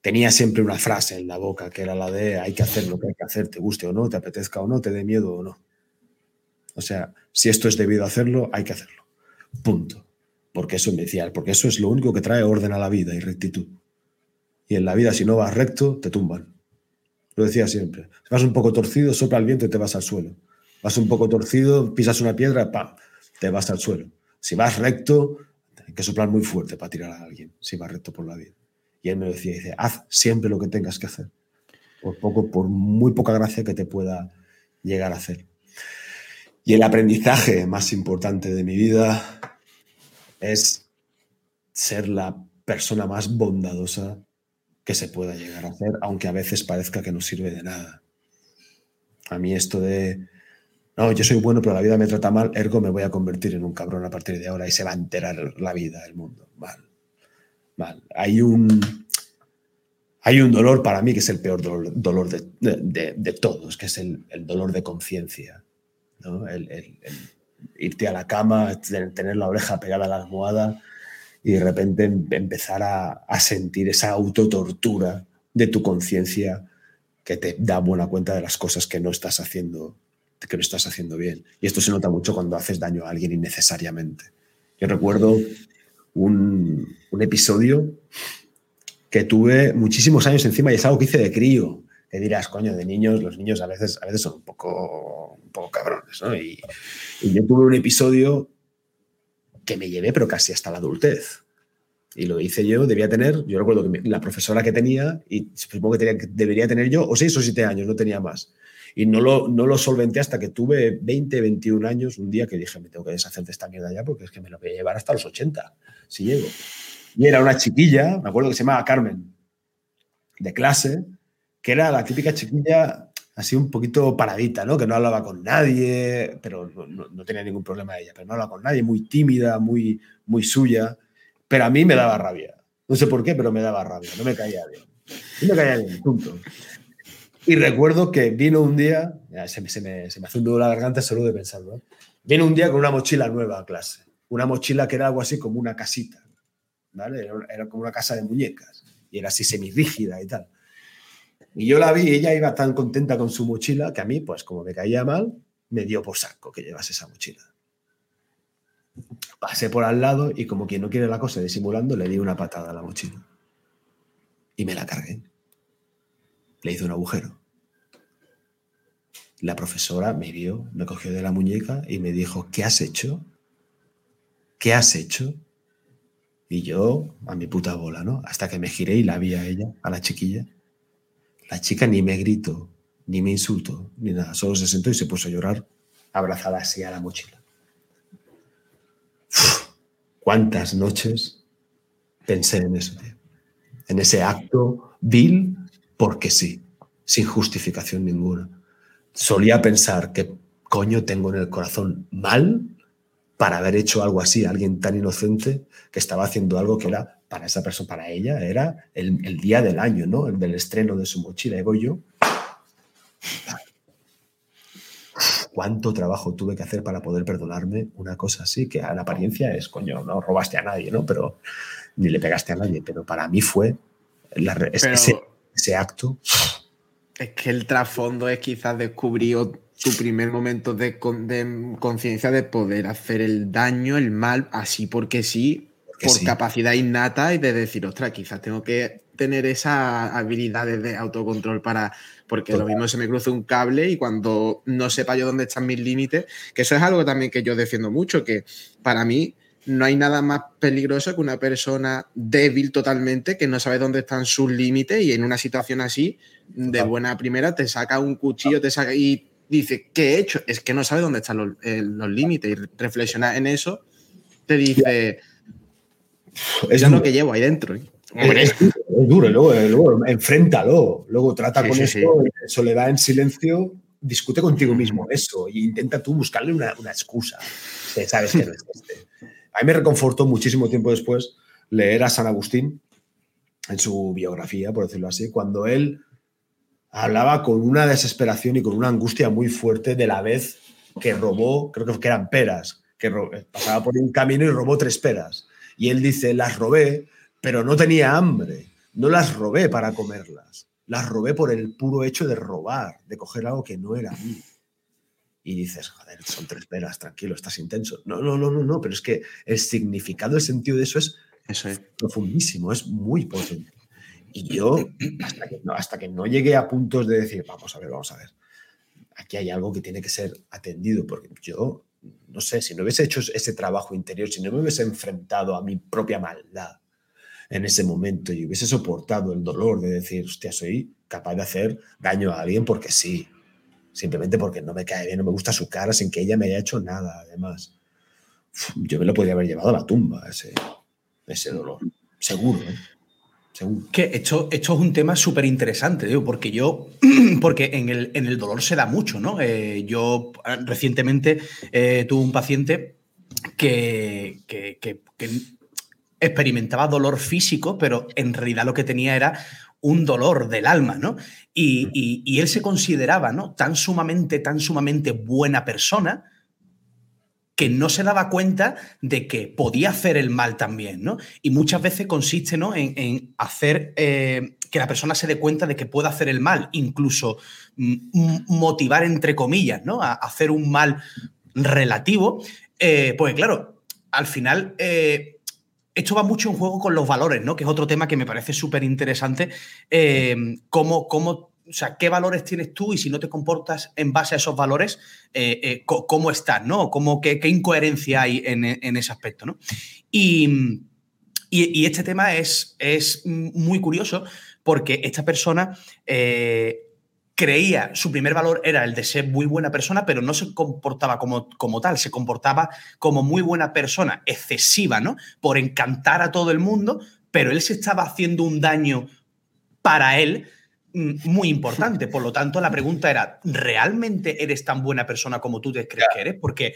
tenía siempre una frase en la boca que era la de hay que hacer lo que hay que hacer, te guste o no, te apetezca o no, te dé miedo o no. O sea, si esto es debido a hacerlo, hay que hacerlo. Punto. Porque eso me decía, porque eso es lo único que trae orden a la vida y rectitud. Y en la vida, si no vas recto, te tumban. Lo decía siempre. Si vas un poco torcido, sopla el viento y te vas al suelo. Vas un poco torcido, pisas una piedra, ¡pam! te vas al suelo. Si vas recto, hay que soplar muy fuerte para tirar a alguien, si vas recto por la vida. Y él me decía, dice, haz siempre lo que tengas que hacer, por, poco, por muy poca gracia que te pueda llegar a hacer. Y el aprendizaje más importante de mi vida es ser la persona más bondadosa que se pueda llegar a hacer, aunque a veces parezca que no sirve de nada. A mí esto de no, yo soy bueno, pero la vida me trata mal, ergo me voy a convertir en un cabrón a partir de ahora y se va a enterar la vida, el mundo. Mal. Mal. Hay un, hay un dolor para mí que es el peor dolor, de, todos, que es el, dolor de conciencia. El, irte a la cama, tener la oreja pegada a la almohada y de repente em, empezar a, sentir esa autotortura de tu conciencia que te da buena cuenta de las cosas que no estás haciendo que lo estás haciendo bien. Y esto se nota mucho cuando haces daño a alguien innecesariamente. Yo recuerdo un, episodio que tuve muchísimos años encima y es algo que hice de crío. Que dirás, coño, de niños, los niños a veces, a veces son un poco, un poco cabrones, ¿no? Y, yo tuve un episodio que me llevé, pero casi hasta la adultez. Y lo hice yo, debía tener, yo recuerdo que la profesora que tenía, y supongo que, tenía, debería tener yo, o seis o siete años, no tenía más. Y no lo, no lo solventé hasta que tuve 20, 21 años, un día que dije, me tengo que deshacer de esta mierda ya porque es que me lo voy a llevar hasta los 80, si llego. Y era una chiquilla, me acuerdo que se llamaba Carmen, de clase, que era la típica chiquilla así un poquito paradita, ¿no? Que no hablaba con nadie, pero no, tenía ningún problema ella, pero no hablaba con nadie, muy tímida, muy, muy suya, pero a mí me daba rabia. No sé por qué, pero me daba rabia, no me caía bien. No me caía bien, punto. Y recuerdo que vino un día, se me, se me, se me hace un nudo la garganta solo de pensarlo, ¿eh? vino un día con una mochila nueva a clase, una mochila que era algo así como una casita, ¿vale? Era, como una casa de muñecas y era así semirrígida y tal. Y yo la vi ella iba tan contenta con su mochila que a mí, pues como me caía mal, me dio por saco que llevase esa mochila. Pasé por al lado y como quien no quiere la cosa disimulando, le di una patada a la mochila. Y me la cargué. Le hice un agujero. La profesora me vio, me cogió de la muñeca y me dijo, ¿qué has hecho? ¿Qué has hecho? Y yo, a mi puta bola, ¿no? Hasta que me giré y la vi a ella, a la chiquilla. La chica ni me gritó, ni me insultó, ni nada. Solo se sentó y se puso a llorar, abrazada así a la mochila. ¿Cuántas noches pensé en eso, tío? En ese acto vil porque sí, sin justificación ninguna solía pensar que coño tengo en el corazón mal para haber hecho algo así a alguien tan inocente que estaba haciendo algo que era para esa persona, para ella, era el, día del año, ¿no? El del estreno de su mochila. Y yo, cuánto trabajo tuve que hacer para poder perdonarme una cosa así, que a la apariencia es, coño, no robaste a nadie, ¿no? Pero ni le pegaste a nadie, pero para mí fue ese, ese acto es que el trasfondo es quizás descubrir tu primer momento de, conciencia de poder hacer el daño, el mal, así porque sí, por capacidad innata y de decir, ostras, quizás tengo que tener esas habilidades de autocontrol para. Porque lo mismo se me cruza un cable y cuando no sepa yo dónde están mis límites, que eso es algo también que yo defiendo mucho, que para mí no hay nada más peligroso que una persona débil totalmente que no sabe dónde están sus límites y en una situación así, de buena primera, te saca un cuchillo te saca y dice, ¿qué he hecho? Es que no sabe dónde están los, eh, límites y reflexionar en eso te dice, es lo que llevo ahí dentro. ¿eh? Es, duro, luego, luego, enfréntalo, luego trata con eso, en soledad, en silencio, discute contigo mismo eso e intenta tú buscarle una, una excusa. sabes que no es este. A mí me reconfortó muchísimo tiempo después leer a San Agustín en su biografía, por decirlo así, cuando él hablaba con una desesperación y con una angustia muy fuerte de la vez que robó, creo que eran peras, que pasaba por un camino y robó tres peras. Y él dice, las robé, pero no tenía hambre, no las robé para comerlas, las robé por el puro hecho de robar, de coger algo que no era mío y dices, joder, son tres peras, tranquilo, estás intenso. No, no, no, no, no, pero es que el significado, el sentido de eso es, eso es. profundísimo, es muy potente. Y yo, [CLEARS THROAT] hasta que, no, hasta que no llegué a puntos de decir, vamos a ver, vamos a ver, aquí hay algo que tiene que ser atendido, porque yo, no sé, si no hubiese hecho ese trabajo interior, si no me hubiese enfrentado a mi propia maldad en ese momento y hubiese soportado el dolor de decir, hostia, soy capaz de hacer daño a alguien porque sí, simplemente porque no me cae bien, no me gusta su cara sin que ella me haya hecho nada, además. Yo me lo podría haber llevado a la tumba, ese, ese dolor, seguro. ¿eh? Que esto, esto es un tema súper interesante, porque yo, [CLEARS THROAT] porque en el, en el, dolor se da mucho, ¿no? Eh, yo ah, recientemente eh, tuve un paciente que, que, que, experimentaba dolor físico, pero en realidad lo que tenía era un dolor del alma, ¿no? Y, él se consideraba, ¿no? Tan sumamente, tan sumamente buena persona que no se daba cuenta de que podía hacer el mal también, ¿no? Y muchas veces consiste, ¿no? En, hacer eh, que la persona se dé cuenta de que puede hacer el mal, incluso mm, motivar, entre comillas, ¿no? A hacer un mal relativo, eh, pues claro, al final... Eh, esto va mucho en juego con los valores, ¿no? Que es otro tema que me parece súper interesante. Eh, cómo, o sea, qué valores tienes tú y si no te comportas en base a esos valores, eh, eh, cómo estás, ¿no? Cómo, qué, incoherencia hay en, ese aspecto, ¿no? Y, este tema es, es, muy curioso porque esta persona creía, su primer valor era el de ser muy buena persona, pero no se comportaba como, como tal, se comportaba como muy buena persona, excesiva, ¿no? Por encantar a todo el mundo, pero él se estaba haciendo un daño para él muy importante. Por lo tanto, la pregunta era, ¿realmente eres tan buena persona como tú te crees que eres? Porque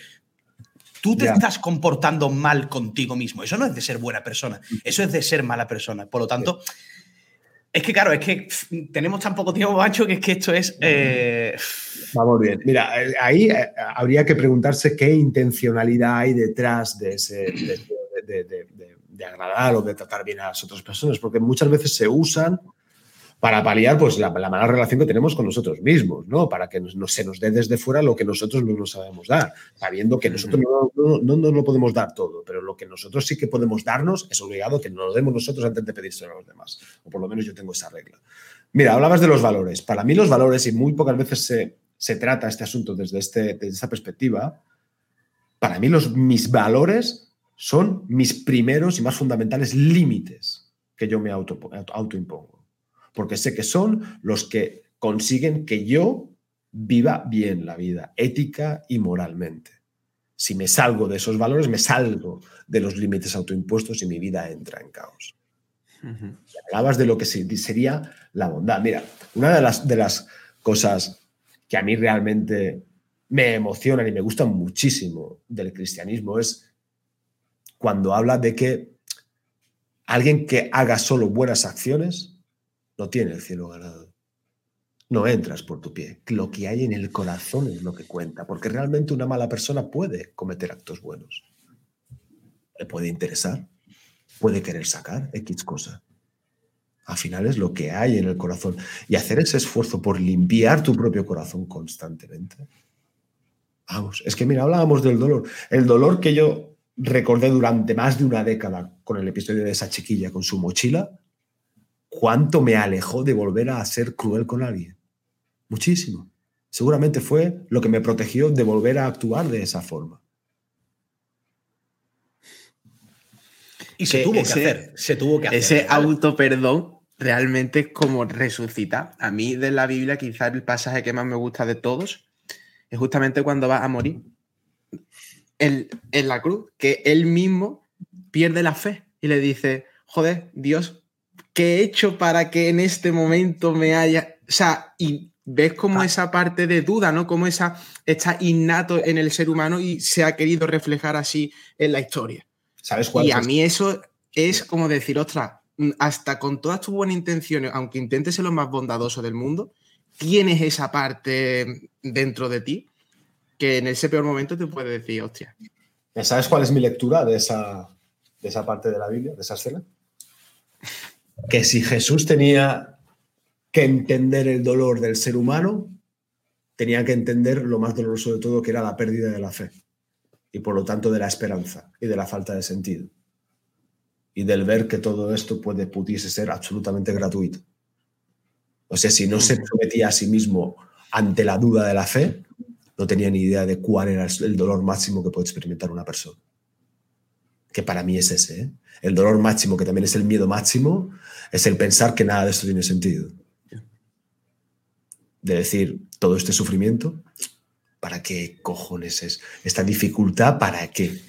tú te estás comportando mal contigo mismo. Eso no es de ser buena persona, eso es de ser mala persona. Por lo tanto... Es que, claro, es que tenemos tan poco tiempo, macho, que es que esto es. Eh, Vamos bien. Mira, eh, ahí eh, habría que preguntarse qué intencionalidad hay detrás de ese. de agradar o de tratar bien a las otras personas, porque muchas veces se usan para paliar pues, la, mala relación que tenemos con nosotros mismos, ¿no? Para que no, se nos dé desde fuera lo que nosotros no nos sabemos dar, sabiendo que nosotros no, no, nos lo podemos dar todo, pero lo que nosotros sí que podemos darnos es obligado que nos lo demos nosotros antes de pedírselo a los demás, o por lo menos yo tengo esa regla. Mira, hablabas de los valores. Para mí los valores, y muy pocas veces se, se trata este asunto desde, este, desde esta perspectiva, para mí los, mis valores son mis primeros y más fundamentales límites que yo me auto, autoimpongo porque sé que son los que consiguen que yo viva bien la vida, ética y moralmente. Si me salgo de esos valores, me salgo de los límites autoimpuestos y mi vida entra en caos. Hablabas de lo que sería la bondad. Mira, una de las, de las cosas que a mí realmente me emocionan y me gustan muchísimo del cristianismo es cuando habla de que alguien que haga solo buenas acciones no tiene el cielo ganado. No entras por tu pie. Lo que hay en el corazón es lo que cuenta, porque realmente una mala persona puede cometer actos buenos. Le puede interesar, puede querer sacar X cosa. Al final es lo que hay en el corazón. Y hacer ese esfuerzo por limpiar tu propio corazón constantemente. Vamos, es que mira, hablábamos del dolor. El dolor que yo recordé durante más de una década con el episodio de esa chiquilla con su mochila, cuánto me alejó de volver a ser cruel con alguien. Muchísimo. Seguramente fue lo que me protegió de volver a actuar de esa forma. Y se tuvo que hacer. Se tuvo que hacer. Ese auto perdón realmente es como resucita. A mí de la Biblia quizás el pasaje que más me gusta de todos es justamente cuando va a morir en, en la cruz, que él mismo pierde la fe y le dice, joder, Dios, ¿qué he hecho para que en este momento me haya... O sea, y ves como ah. esa parte de duda, ¿no? Como esa está innato en el ser humano y se ha querido reflejar así en la historia. ¿Sabes cuál y a mí eso es como decir, ostras, mm, hasta con todas tus buenas intenciones, aunque intentes ser lo más bondadoso del mundo, tienes esa parte dentro de ti que en ese peor momento te puede decir, hostia. ¿Sabes cuál es mi lectura de esa, de esa parte de la Biblia, de esa escena? Que si Jesús tenía que entender el dolor del ser humano, tenía que entender lo más doloroso de todo, que era la pérdida de la fe y por lo tanto de la esperanza y de la falta de sentido. Y del ver que todo esto puede, pudiese ser absolutamente gratuito. O sea, si no se prometía a sí mismo ante la duda de la fe, no tenía ni idea de cuál era el dolor máximo que puede experimentar una persona. Que para mí es ese. ¿eh? El dolor máximo, que también es el miedo máximo, es el pensar que nada de esto tiene sentido. De decir, todo este sufrimiento ¿Para qué cojones es? Esta dificultad, ¿para qué?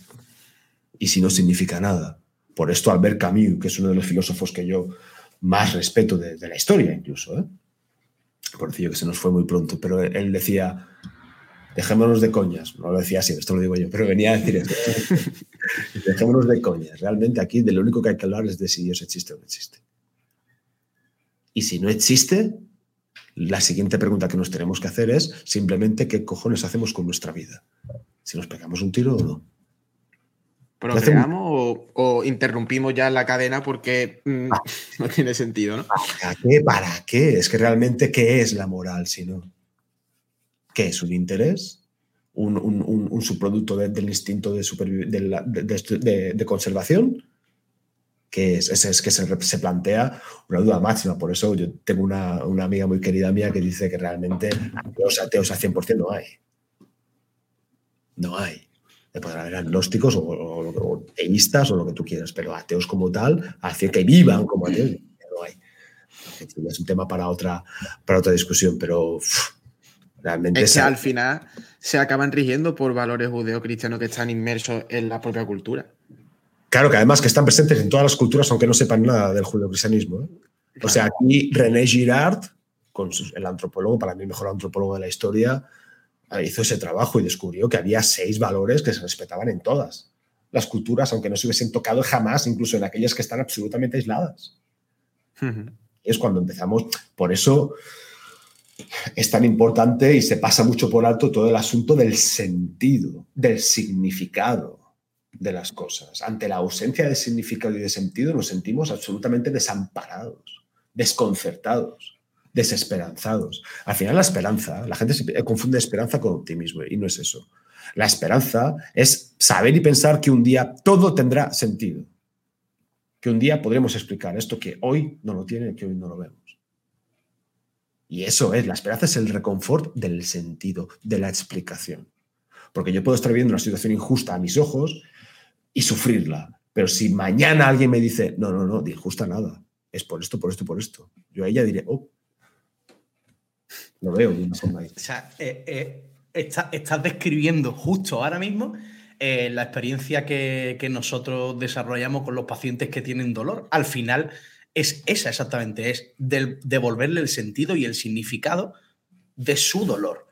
Y si no significa nada. Por esto Albert Camus, que es uno de los filósofos que yo más respeto de, la historia incluso, ¿eh? por decir que se nos fue muy pronto, pero él decía, dejémonos de coñas, no lo decía así, esto lo digo yo, pero venía a decir esto, [LAUGHS] dejémonos de coñas, realmente aquí de lo único que hay que hablar es de si Dios existe o no existe. Y si no existe, la siguiente pregunta que nos tenemos que hacer es simplemente qué cojones hacemos con nuestra vida. Si nos pegamos un tiro o no. ¿Procreamos o, o, interrumpimos ya la cadena porque mm, ah. [LAUGHS] no tiene sentido, ¿no? ¿Para qué? ¿Para qué? Es que realmente, ¿qué es la moral si no? ¿Qué es un interés? ¿Un, subproducto del instinto de, de conservación? que es, es, que se, plantea una duda máxima. Por eso yo tengo una, amiga muy querida mía que dice que realmente los ateos al 100% no hay. No hay. Podrán haber agnósticos o, teístas o lo que tú quieras, pero ateos como tal, hacer que vivan como ateos, no hay. Es un tema para otra, para otra discusión, pero realmente... Es que al final se acaban rigiendo por valores judeocristianos que están inmersos en la propia cultura. Claro, que además que están presentes en todas las culturas, aunque no sepan nada del judeocristianismo. ¿eh? O sea, aquí René Girard, con el antropólogo, para mí el mejor antropólogo de la historia, hizo ese trabajo y descubrió que había seis valores que se respetaban en todas las culturas, aunque no se hubiesen tocado jamás, incluso en aquellas que están absolutamente aisladas. Es cuando empezamos, por eso es tan importante y se pasa mucho por alto todo el asunto del sentido, del significado de las cosas. Ante la ausencia de significado y de sentido nos sentimos absolutamente desamparados, desconcertados, desesperanzados. Al final la esperanza, la gente se confunde esperanza con optimismo y no es eso. La esperanza es saber y pensar que un día todo tendrá sentido, que un día podremos explicar esto que hoy no lo tiene, que hoy no lo vemos. Y eso es, la esperanza es el reconfort del sentido, de la explicación. Porque yo puedo estar viendo una situación injusta a mis ojos y sufrirla. Pero si mañana alguien me dice, no, no, no, de injusta nada, es por esto, por esto, por esto, yo a ella diré, oh, lo veo de una forma. O sea, eh, eh, estás describiendo justo ahora mismo eh, la experiencia que, que, nosotros desarrollamos con los pacientes que tienen dolor. Al final es esa exactamente, es devolverle el sentido y el significado de su dolor.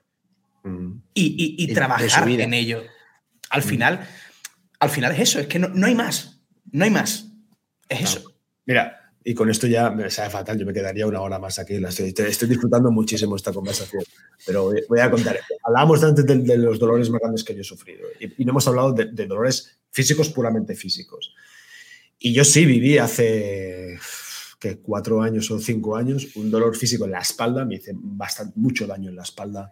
Mm. Y, y, trabajar en ello. Al mm. final, al final es eso, es que no, hay más, no hay más. Es eso. Mira, y con esto ya me sabe fatal, yo me quedaría una hora más aquí. Estoy, estoy disfrutando muchísimo esta conversación, pero voy a contar. Hablábamos antes de, los dolores más grandes que yo he sufrido y, no hemos hablado de, dolores físicos puramente físicos. Y yo sí viví hace que cuatro años o cinco años un dolor físico en la espalda, me hice bastante, mucho daño en la espalda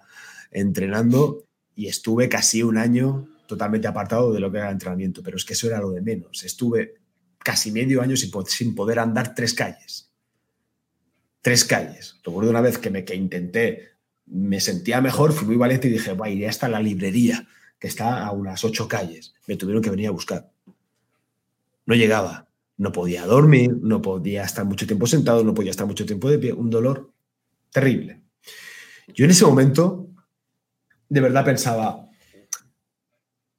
entrenando y estuve casi un año totalmente apartado de lo que era el entrenamiento, pero es que eso era lo de menos. Estuve casi medio año sin, poder andar tres calles. tres calles. Recuerdo una vez que me que intenté, me sentía mejor, fui muy valiente y dije, va, iré hasta la librería, que está a unas ocho calles. Me tuvieron que venir a buscar. No llegaba, no podía dormir, no podía estar mucho tiempo sentado, no podía estar mucho tiempo de pie, un dolor terrible. Yo en ese momento, de verdad pensaba,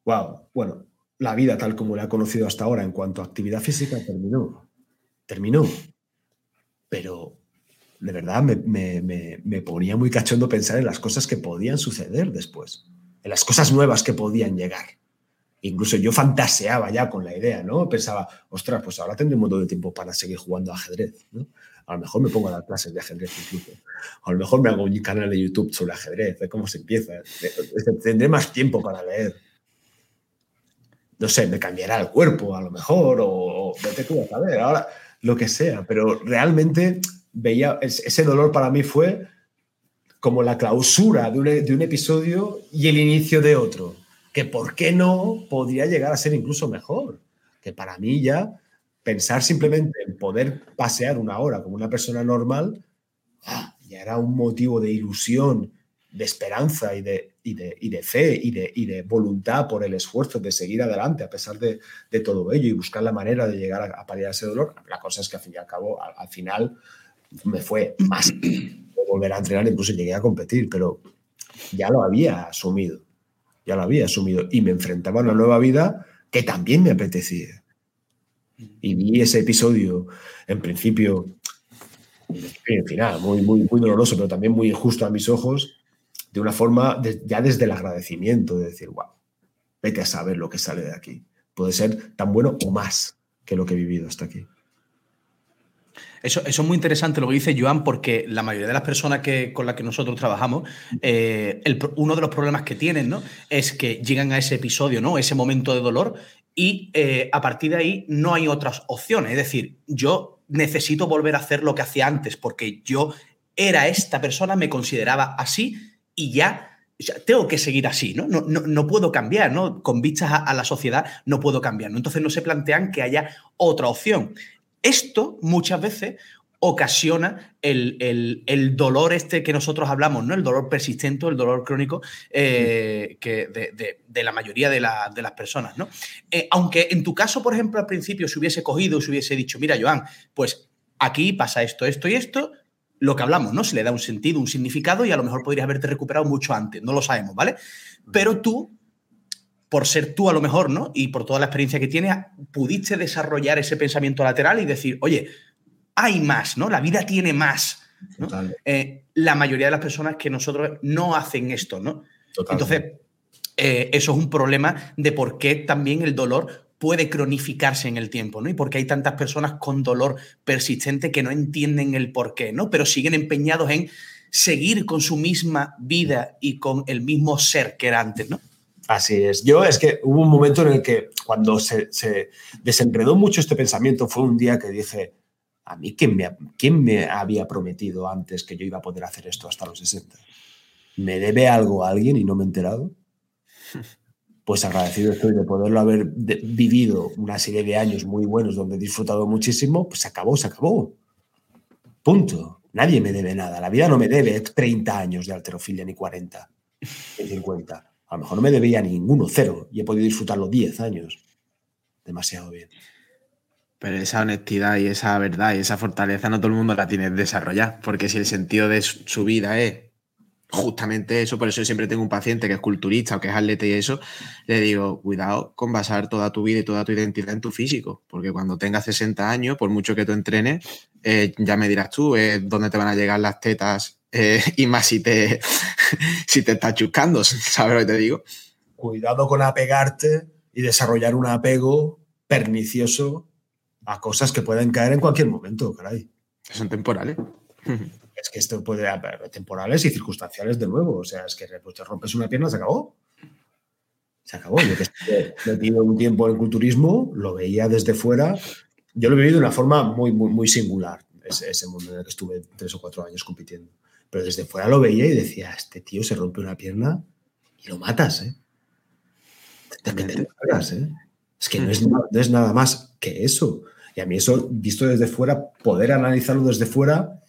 wow, bueno, la vida tal como la he conocido hasta ahora en cuanto a actividad física terminó. Terminó. Pero de verdad me, ponía muy cachondo pensar en las cosas que podían suceder después, en las cosas nuevas que podían llegar. Incluso yo fantaseaba ya con la idea, ¿no? Pensaba, ostras, pues ahora tendré un montón de tiempo para seguir jugando ajedrez, ¿no? A lo mejor me pongo a dar clases de ajedrez incluso. A lo mejor me hago un canal de YouTube sobre ajedrez, de cómo se empieza. Tendré más tiempo para leer no sé, me cambiará el cuerpo a lo mejor, o, vete tú a saber, ahora lo que sea, pero realmente veía, ese dolor para mí fue como la clausura de un, de un episodio y el inicio de otro, que por qué no podría llegar a ser incluso mejor, que para mí ya pensar simplemente en poder pasear una hora como una persona normal, ah, ya era un motivo de ilusión, de esperanza y de, y de, fe y de, y de, voluntad por el esfuerzo de seguir adelante a pesar de, todo ello y buscar la manera de llegar a, paliar ese dolor. La cosa es que al fin y al cabo, al, final, me fue más [COUGHS] de volver a entrenar, incluso llegué a competir, pero ya lo había asumido, ya lo había asumido y me enfrentaba a una nueva vida que también me apetecía. Y vi ese episodio, en principio, en final, muy, muy, muy doloroso, pero también muy injusto a mis ojos, de una forma ya desde el agradecimiento, de decir, wow, vete a saber lo que sale de aquí. Puede ser tan bueno o más que lo que he vivido hasta aquí. Eso, es muy interesante lo que dice Joan, porque la mayoría de las personas que, con las que nosotros trabajamos, eh, uno de los problemas que tienen ¿no? es que llegan a ese episodio, ¿no? ese momento de dolor, y eh, a partir de ahí no hay otras opciones. Es decir, yo necesito volver a hacer lo que hacía antes, porque yo era esta persona, me consideraba así, y ya, tengo que seguir así, ¿no? No, no, puedo cambiar, ¿no? Con vistas a, la sociedad no puedo cambiar, ¿no? Entonces no se plantean que haya otra opción. Esto muchas veces ocasiona el, dolor este que nosotros hablamos, ¿no? El dolor persistente, el dolor crónico eh, que de, la mayoría de, las personas, ¿no? Eh, aunque en tu caso, por ejemplo, al principio se hubiese cogido, se hubiese dicho, mira, Joan, pues aquí pasa esto, esto y esto, lo que hablamos, ¿no? Se le da un sentido, un significado y a lo mejor podrías haberte recuperado mucho antes, no lo sabemos, ¿vale? Pero tú, por ser tú a lo mejor, ¿no? Y por toda la experiencia que tienes, pudiste desarrollar ese pensamiento lateral y decir, oye, hay más, ¿no? La vida tiene más. Eh, la mayoría de las personas que nosotros no hacen esto, ¿no? Entonces, eh, eso es un problema de por qué también el dolor puede cronificarse en el tiempo, ¿no? Y porque hay tantas personas con dolor persistente que no entienden el por qué, ¿no? Pero siguen empeñados en seguir con su misma vida y con el mismo ser que era antes, ¿no? Así es. Yo es que hubo un momento en el que cuando se, se desenredó mucho este pensamiento fue un día que dije, a mí, ¿quién me, ¿quién me había prometido antes que yo iba a poder hacer esto hasta los 60? ¿Me debe algo a alguien y no me he enterado? [LAUGHS] pues agradecido estoy de poderlo haber vivido una serie de años muy buenos donde he disfrutado muchísimo, pues se acabó, se acabó. Punto. Nadie me debe nada. La vida no me debe 30 años de alterofilia ni 40 ni 50. A lo mejor no me debía ninguno, cero, y he podido disfrutarlo 10 años. Demasiado bien. Pero esa honestidad y esa verdad y esa fortaleza no todo el mundo la tiene desarrollada, porque si el sentido de su vida es justamente eso, por eso siempre tengo un paciente que es culturista o que es atleta y eso, le digo, cuidado con basar toda tu vida y toda tu identidad en tu físico, porque cuando tengas 60 años, por mucho que tú entrenes, eh, ya me dirás tú eh, dónde te van a llegar las tetas eh, y más si te, [LAUGHS] si te estás chuscando, ¿sabes lo que te digo? Cuidado con apegarte y desarrollar un apego pernicioso a cosas que pueden caer en cualquier momento, caray. Son temporales. [LAUGHS] es que esto puede haber temporales y circunstanciales de nuevo. O sea, es que pues, te rompes una pierna, se acabó. Se acabó. Yo que [LAUGHS] metido un tiempo en culturismo, lo veía desde fuera. Yo lo he vivido de una forma muy, muy, muy singular, ese, ese mundo en el que estuve tres o cuatro años compitiendo. Pero desde fuera lo veía y decía, este tío se rompe una pierna y lo matas, ¿eh? Te, ¿eh? Es que no es, no es nada más que eso. Y a mí eso, visto desde fuera, poder analizarlo desde fuera,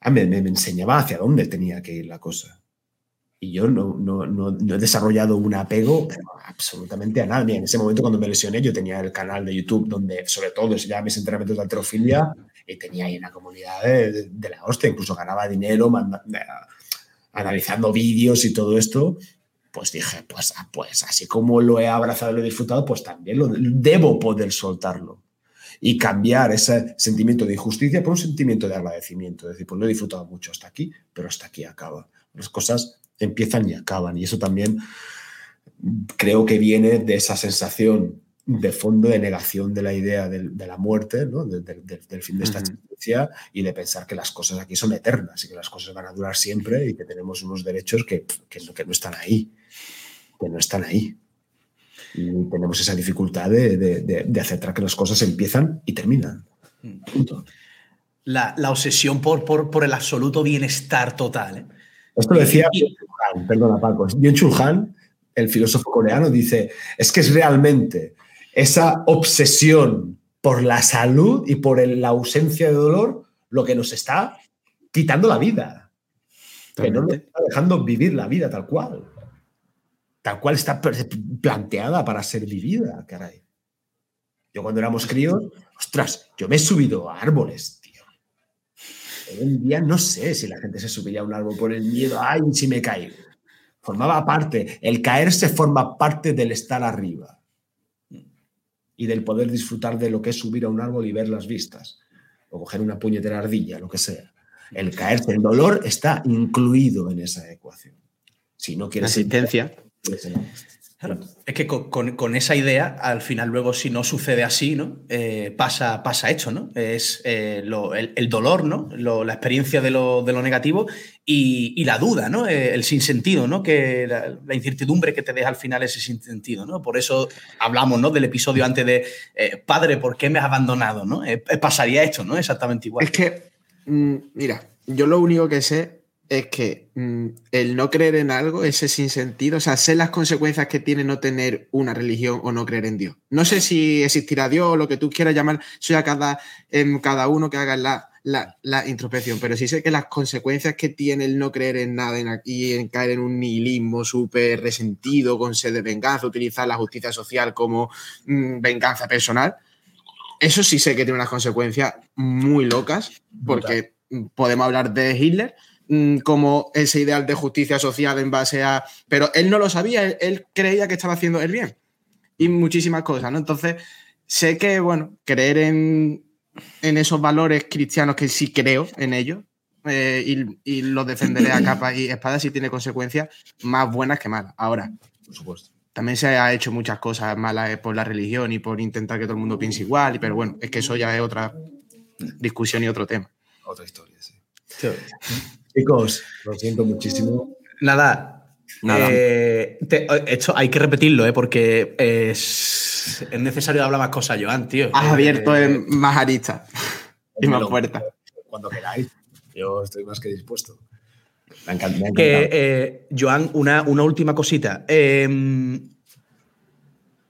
ah, me, me, enseñaba hacia dónde tenía que ir la cosa. Y yo no, no, no, no, he desarrollado un apego absolutamente a nadie. En ese momento, cuando me lesioné, yo tenía el canal de YouTube donde, sobre todo, ya mis entrenamientos de alterofilia y tenía ahí una comunidad de, de, la hostia. Incluso ganaba dinero manda, analizando vídeos y todo esto. Pues dije, pues, pues así como lo he abrazado y lo he disfrutado, pues también lo, debo poder soltarlo y cambiar ese sentimiento de injusticia por un sentimiento de agradecimiento. Es decir, pues lo he disfrutado mucho hasta aquí, pero hasta aquí acaba. Las cosas empiezan y acaban. Y eso también creo que viene de esa sensación de fondo de negación de la idea de, de la muerte, ¿no? de, de, del fin de esta existencia uh -huh. y de pensar que las cosas aquí son eternas y que las cosas van a durar siempre y que tenemos unos derechos que, que, que no están ahí, que no están ahí. Y tenemos esa dificultad de, aceptar que las cosas empiezan y terminan. Punto. La, la obsesión por, por, por, el absoluto bienestar total. ¿eh? Esto decía y, Han, perdona Paco, Han, el filósofo coreano, dice, es que es realmente esa obsesión por la salud y por el, la ausencia de dolor lo que nos está quitando la vida. Que no nos está dejando vivir la vida tal cual. Tal cual está planteada para ser vivida, caray. Yo cuando éramos críos, ostras, yo me he subido a árboles. Hoy en día no sé si la gente se subiría a un árbol por el miedo, ay, si me caigo. Formaba parte, el caerse forma parte del estar arriba y del poder disfrutar de lo que es subir a un árbol y ver las vistas, o coger una puñetera ardilla, lo que sea. El caerse, el dolor está incluido en esa ecuación. Si no quieres... Asistencia. Claro. Es que con, con, esa idea, al final, luego, si no sucede así, ¿no? Eh, pasa, pasa hecho, ¿no? Es eh, lo, el, el, dolor, ¿no? Lo, la experiencia de lo, de lo negativo y, y, la duda, ¿no? Eh, el sinsentido, ¿no? Que la, la, incertidumbre que te deja al final ese sinsentido, ¿no? Por eso hablamos, ¿no? Del episodio antes de eh, Padre, ¿por qué me has abandonado? ¿no? Eh, pasaría esto, ¿no? Exactamente igual. Es que, mm, mira, yo lo único que sé es que mmm, el no creer en algo, ese sinsentido, o sea, sé las consecuencias que tiene no tener una religión o no creer en Dios. No sé si existirá Dios o lo que tú quieras llamar, soy a cada, en cada uno que haga la, la, la, introspección, pero sí sé que las consecuencias que tiene el no creer en nada en aquí, en caer en un nihilismo súper resentido, con sed de venganza, utilizar la justicia social como mmm, venganza personal, eso sí sé que tiene unas consecuencias muy locas, porque podemos hablar de Hitler, Mm, como ese ideal de justicia social en base a... Pero él no lo sabía, él, él, creía que estaba haciendo el bien. Y muchísimas cosas, ¿no? Entonces, sé que, bueno, creer en, en esos valores cristianos que sí creo en ellos eh, y, y, los defenderé a capa y espada si tiene consecuencias más buenas que malas. Ahora, por supuesto. También se ha hecho muchas cosas malas por la religión y por intentar que todo el mundo piense igual, pero bueno, es que eso ya es otra discusión y otro tema. Otra historia, sí. Chicos, lo siento muchísimo. Nada. Nada. Eh, te, esto hay que repetirlo, ¿eh? porque es, es, necesario hablar más cosas, Joan, tío. Has eh, abierto en más aristas y más puertas. Cuando queráis, yo estoy más que dispuesto. Me ha encantado. Eh, Joan, una, una, última cosita. Em,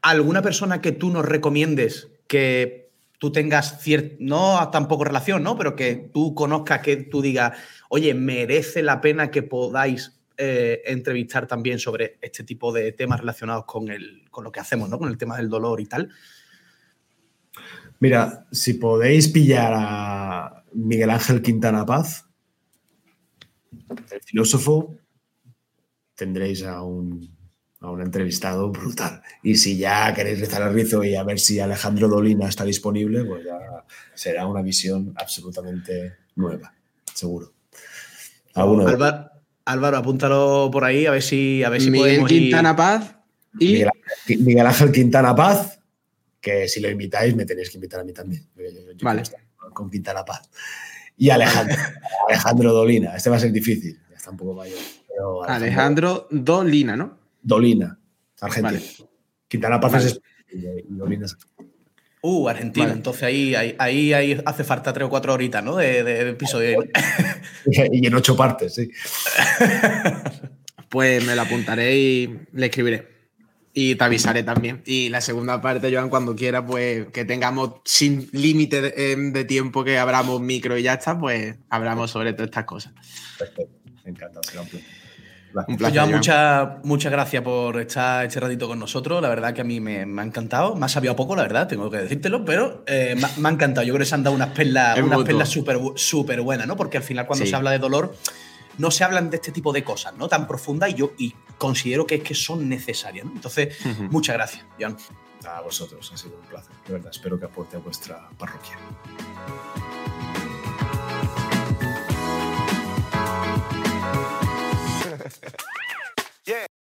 ¿Alguna persona que tú nos recomiendes que tú tengas cierto, no tampoco relación, ¿no? Pero que tú conozcas, que tú digas, oye, merece la pena que podáis eh, entrevistar también sobre este tipo de temas relacionados con, el, con lo que hacemos, ¿no? Con el tema del dolor y tal. Mira, si podéis pillar a Miguel Ángel Quintana Paz, el filósofo, tendréis a un, a un entrevistado brutal. Y si ya queréis rezar al rizo y a ver si Alejandro Dolina está disponible, pues ya será una visión absolutamente nueva, seguro. A uno Álvaro, Álvaro, apúntalo por ahí, a ver si, a ver si Miguel podemos Quintana ir... Paz y Miguel, Miguel, Ángel Quintana Paz, que si lo invitáis me tenéis que invitar a mí también. Yo, yo vale. Con Quintana Paz. Y Alejandro, [LAUGHS] Alejandro Dolina. Este va a ser difícil, ya está un poco mayor. Pero Alejandro, Alejandro Dolina, ¿no? Dolina, Argentina. Vale. Quintana Paz vale. es y Dolina es Uh, Argentina. Vale. Entonces ahí, ahí, ahí, hace falta tres o cuatro horitas, ¿no? De, de episodio. [LAUGHS] y en ocho partes, sí. [LAUGHS] pues me lo apuntaré y le escribiré. Y te avisaré también. Y la segunda parte, Joan, cuando quiera, pues que tengamos sin límite de, de tiempo que abramos micro y ya está, pues hablamos sobre todas estas cosas. Perfecto. Encantado. será un placer. Un placer, Joan, muchas muchas gracias por estar este ratito con nosotros. La verdad que a mí me, me ha encantado. Me ha sabido poco, la verdad, tengo que decírtelo, pero eh, me, ha- me ha encantado. Yo creo que se han dado unas perlas, unas perlas súper súper buenas, ¿no? Porque al final, cuando Sí. se habla de dolor, no se hablan de este tipo de cosas, ¿no? Tan profundas y yo y considero que es que son necesarias, ¿no? Entonces, muchas gracias, Joan. A vosotros, ha sido un placer. De verdad, espero que aporte a vuestra parroquia.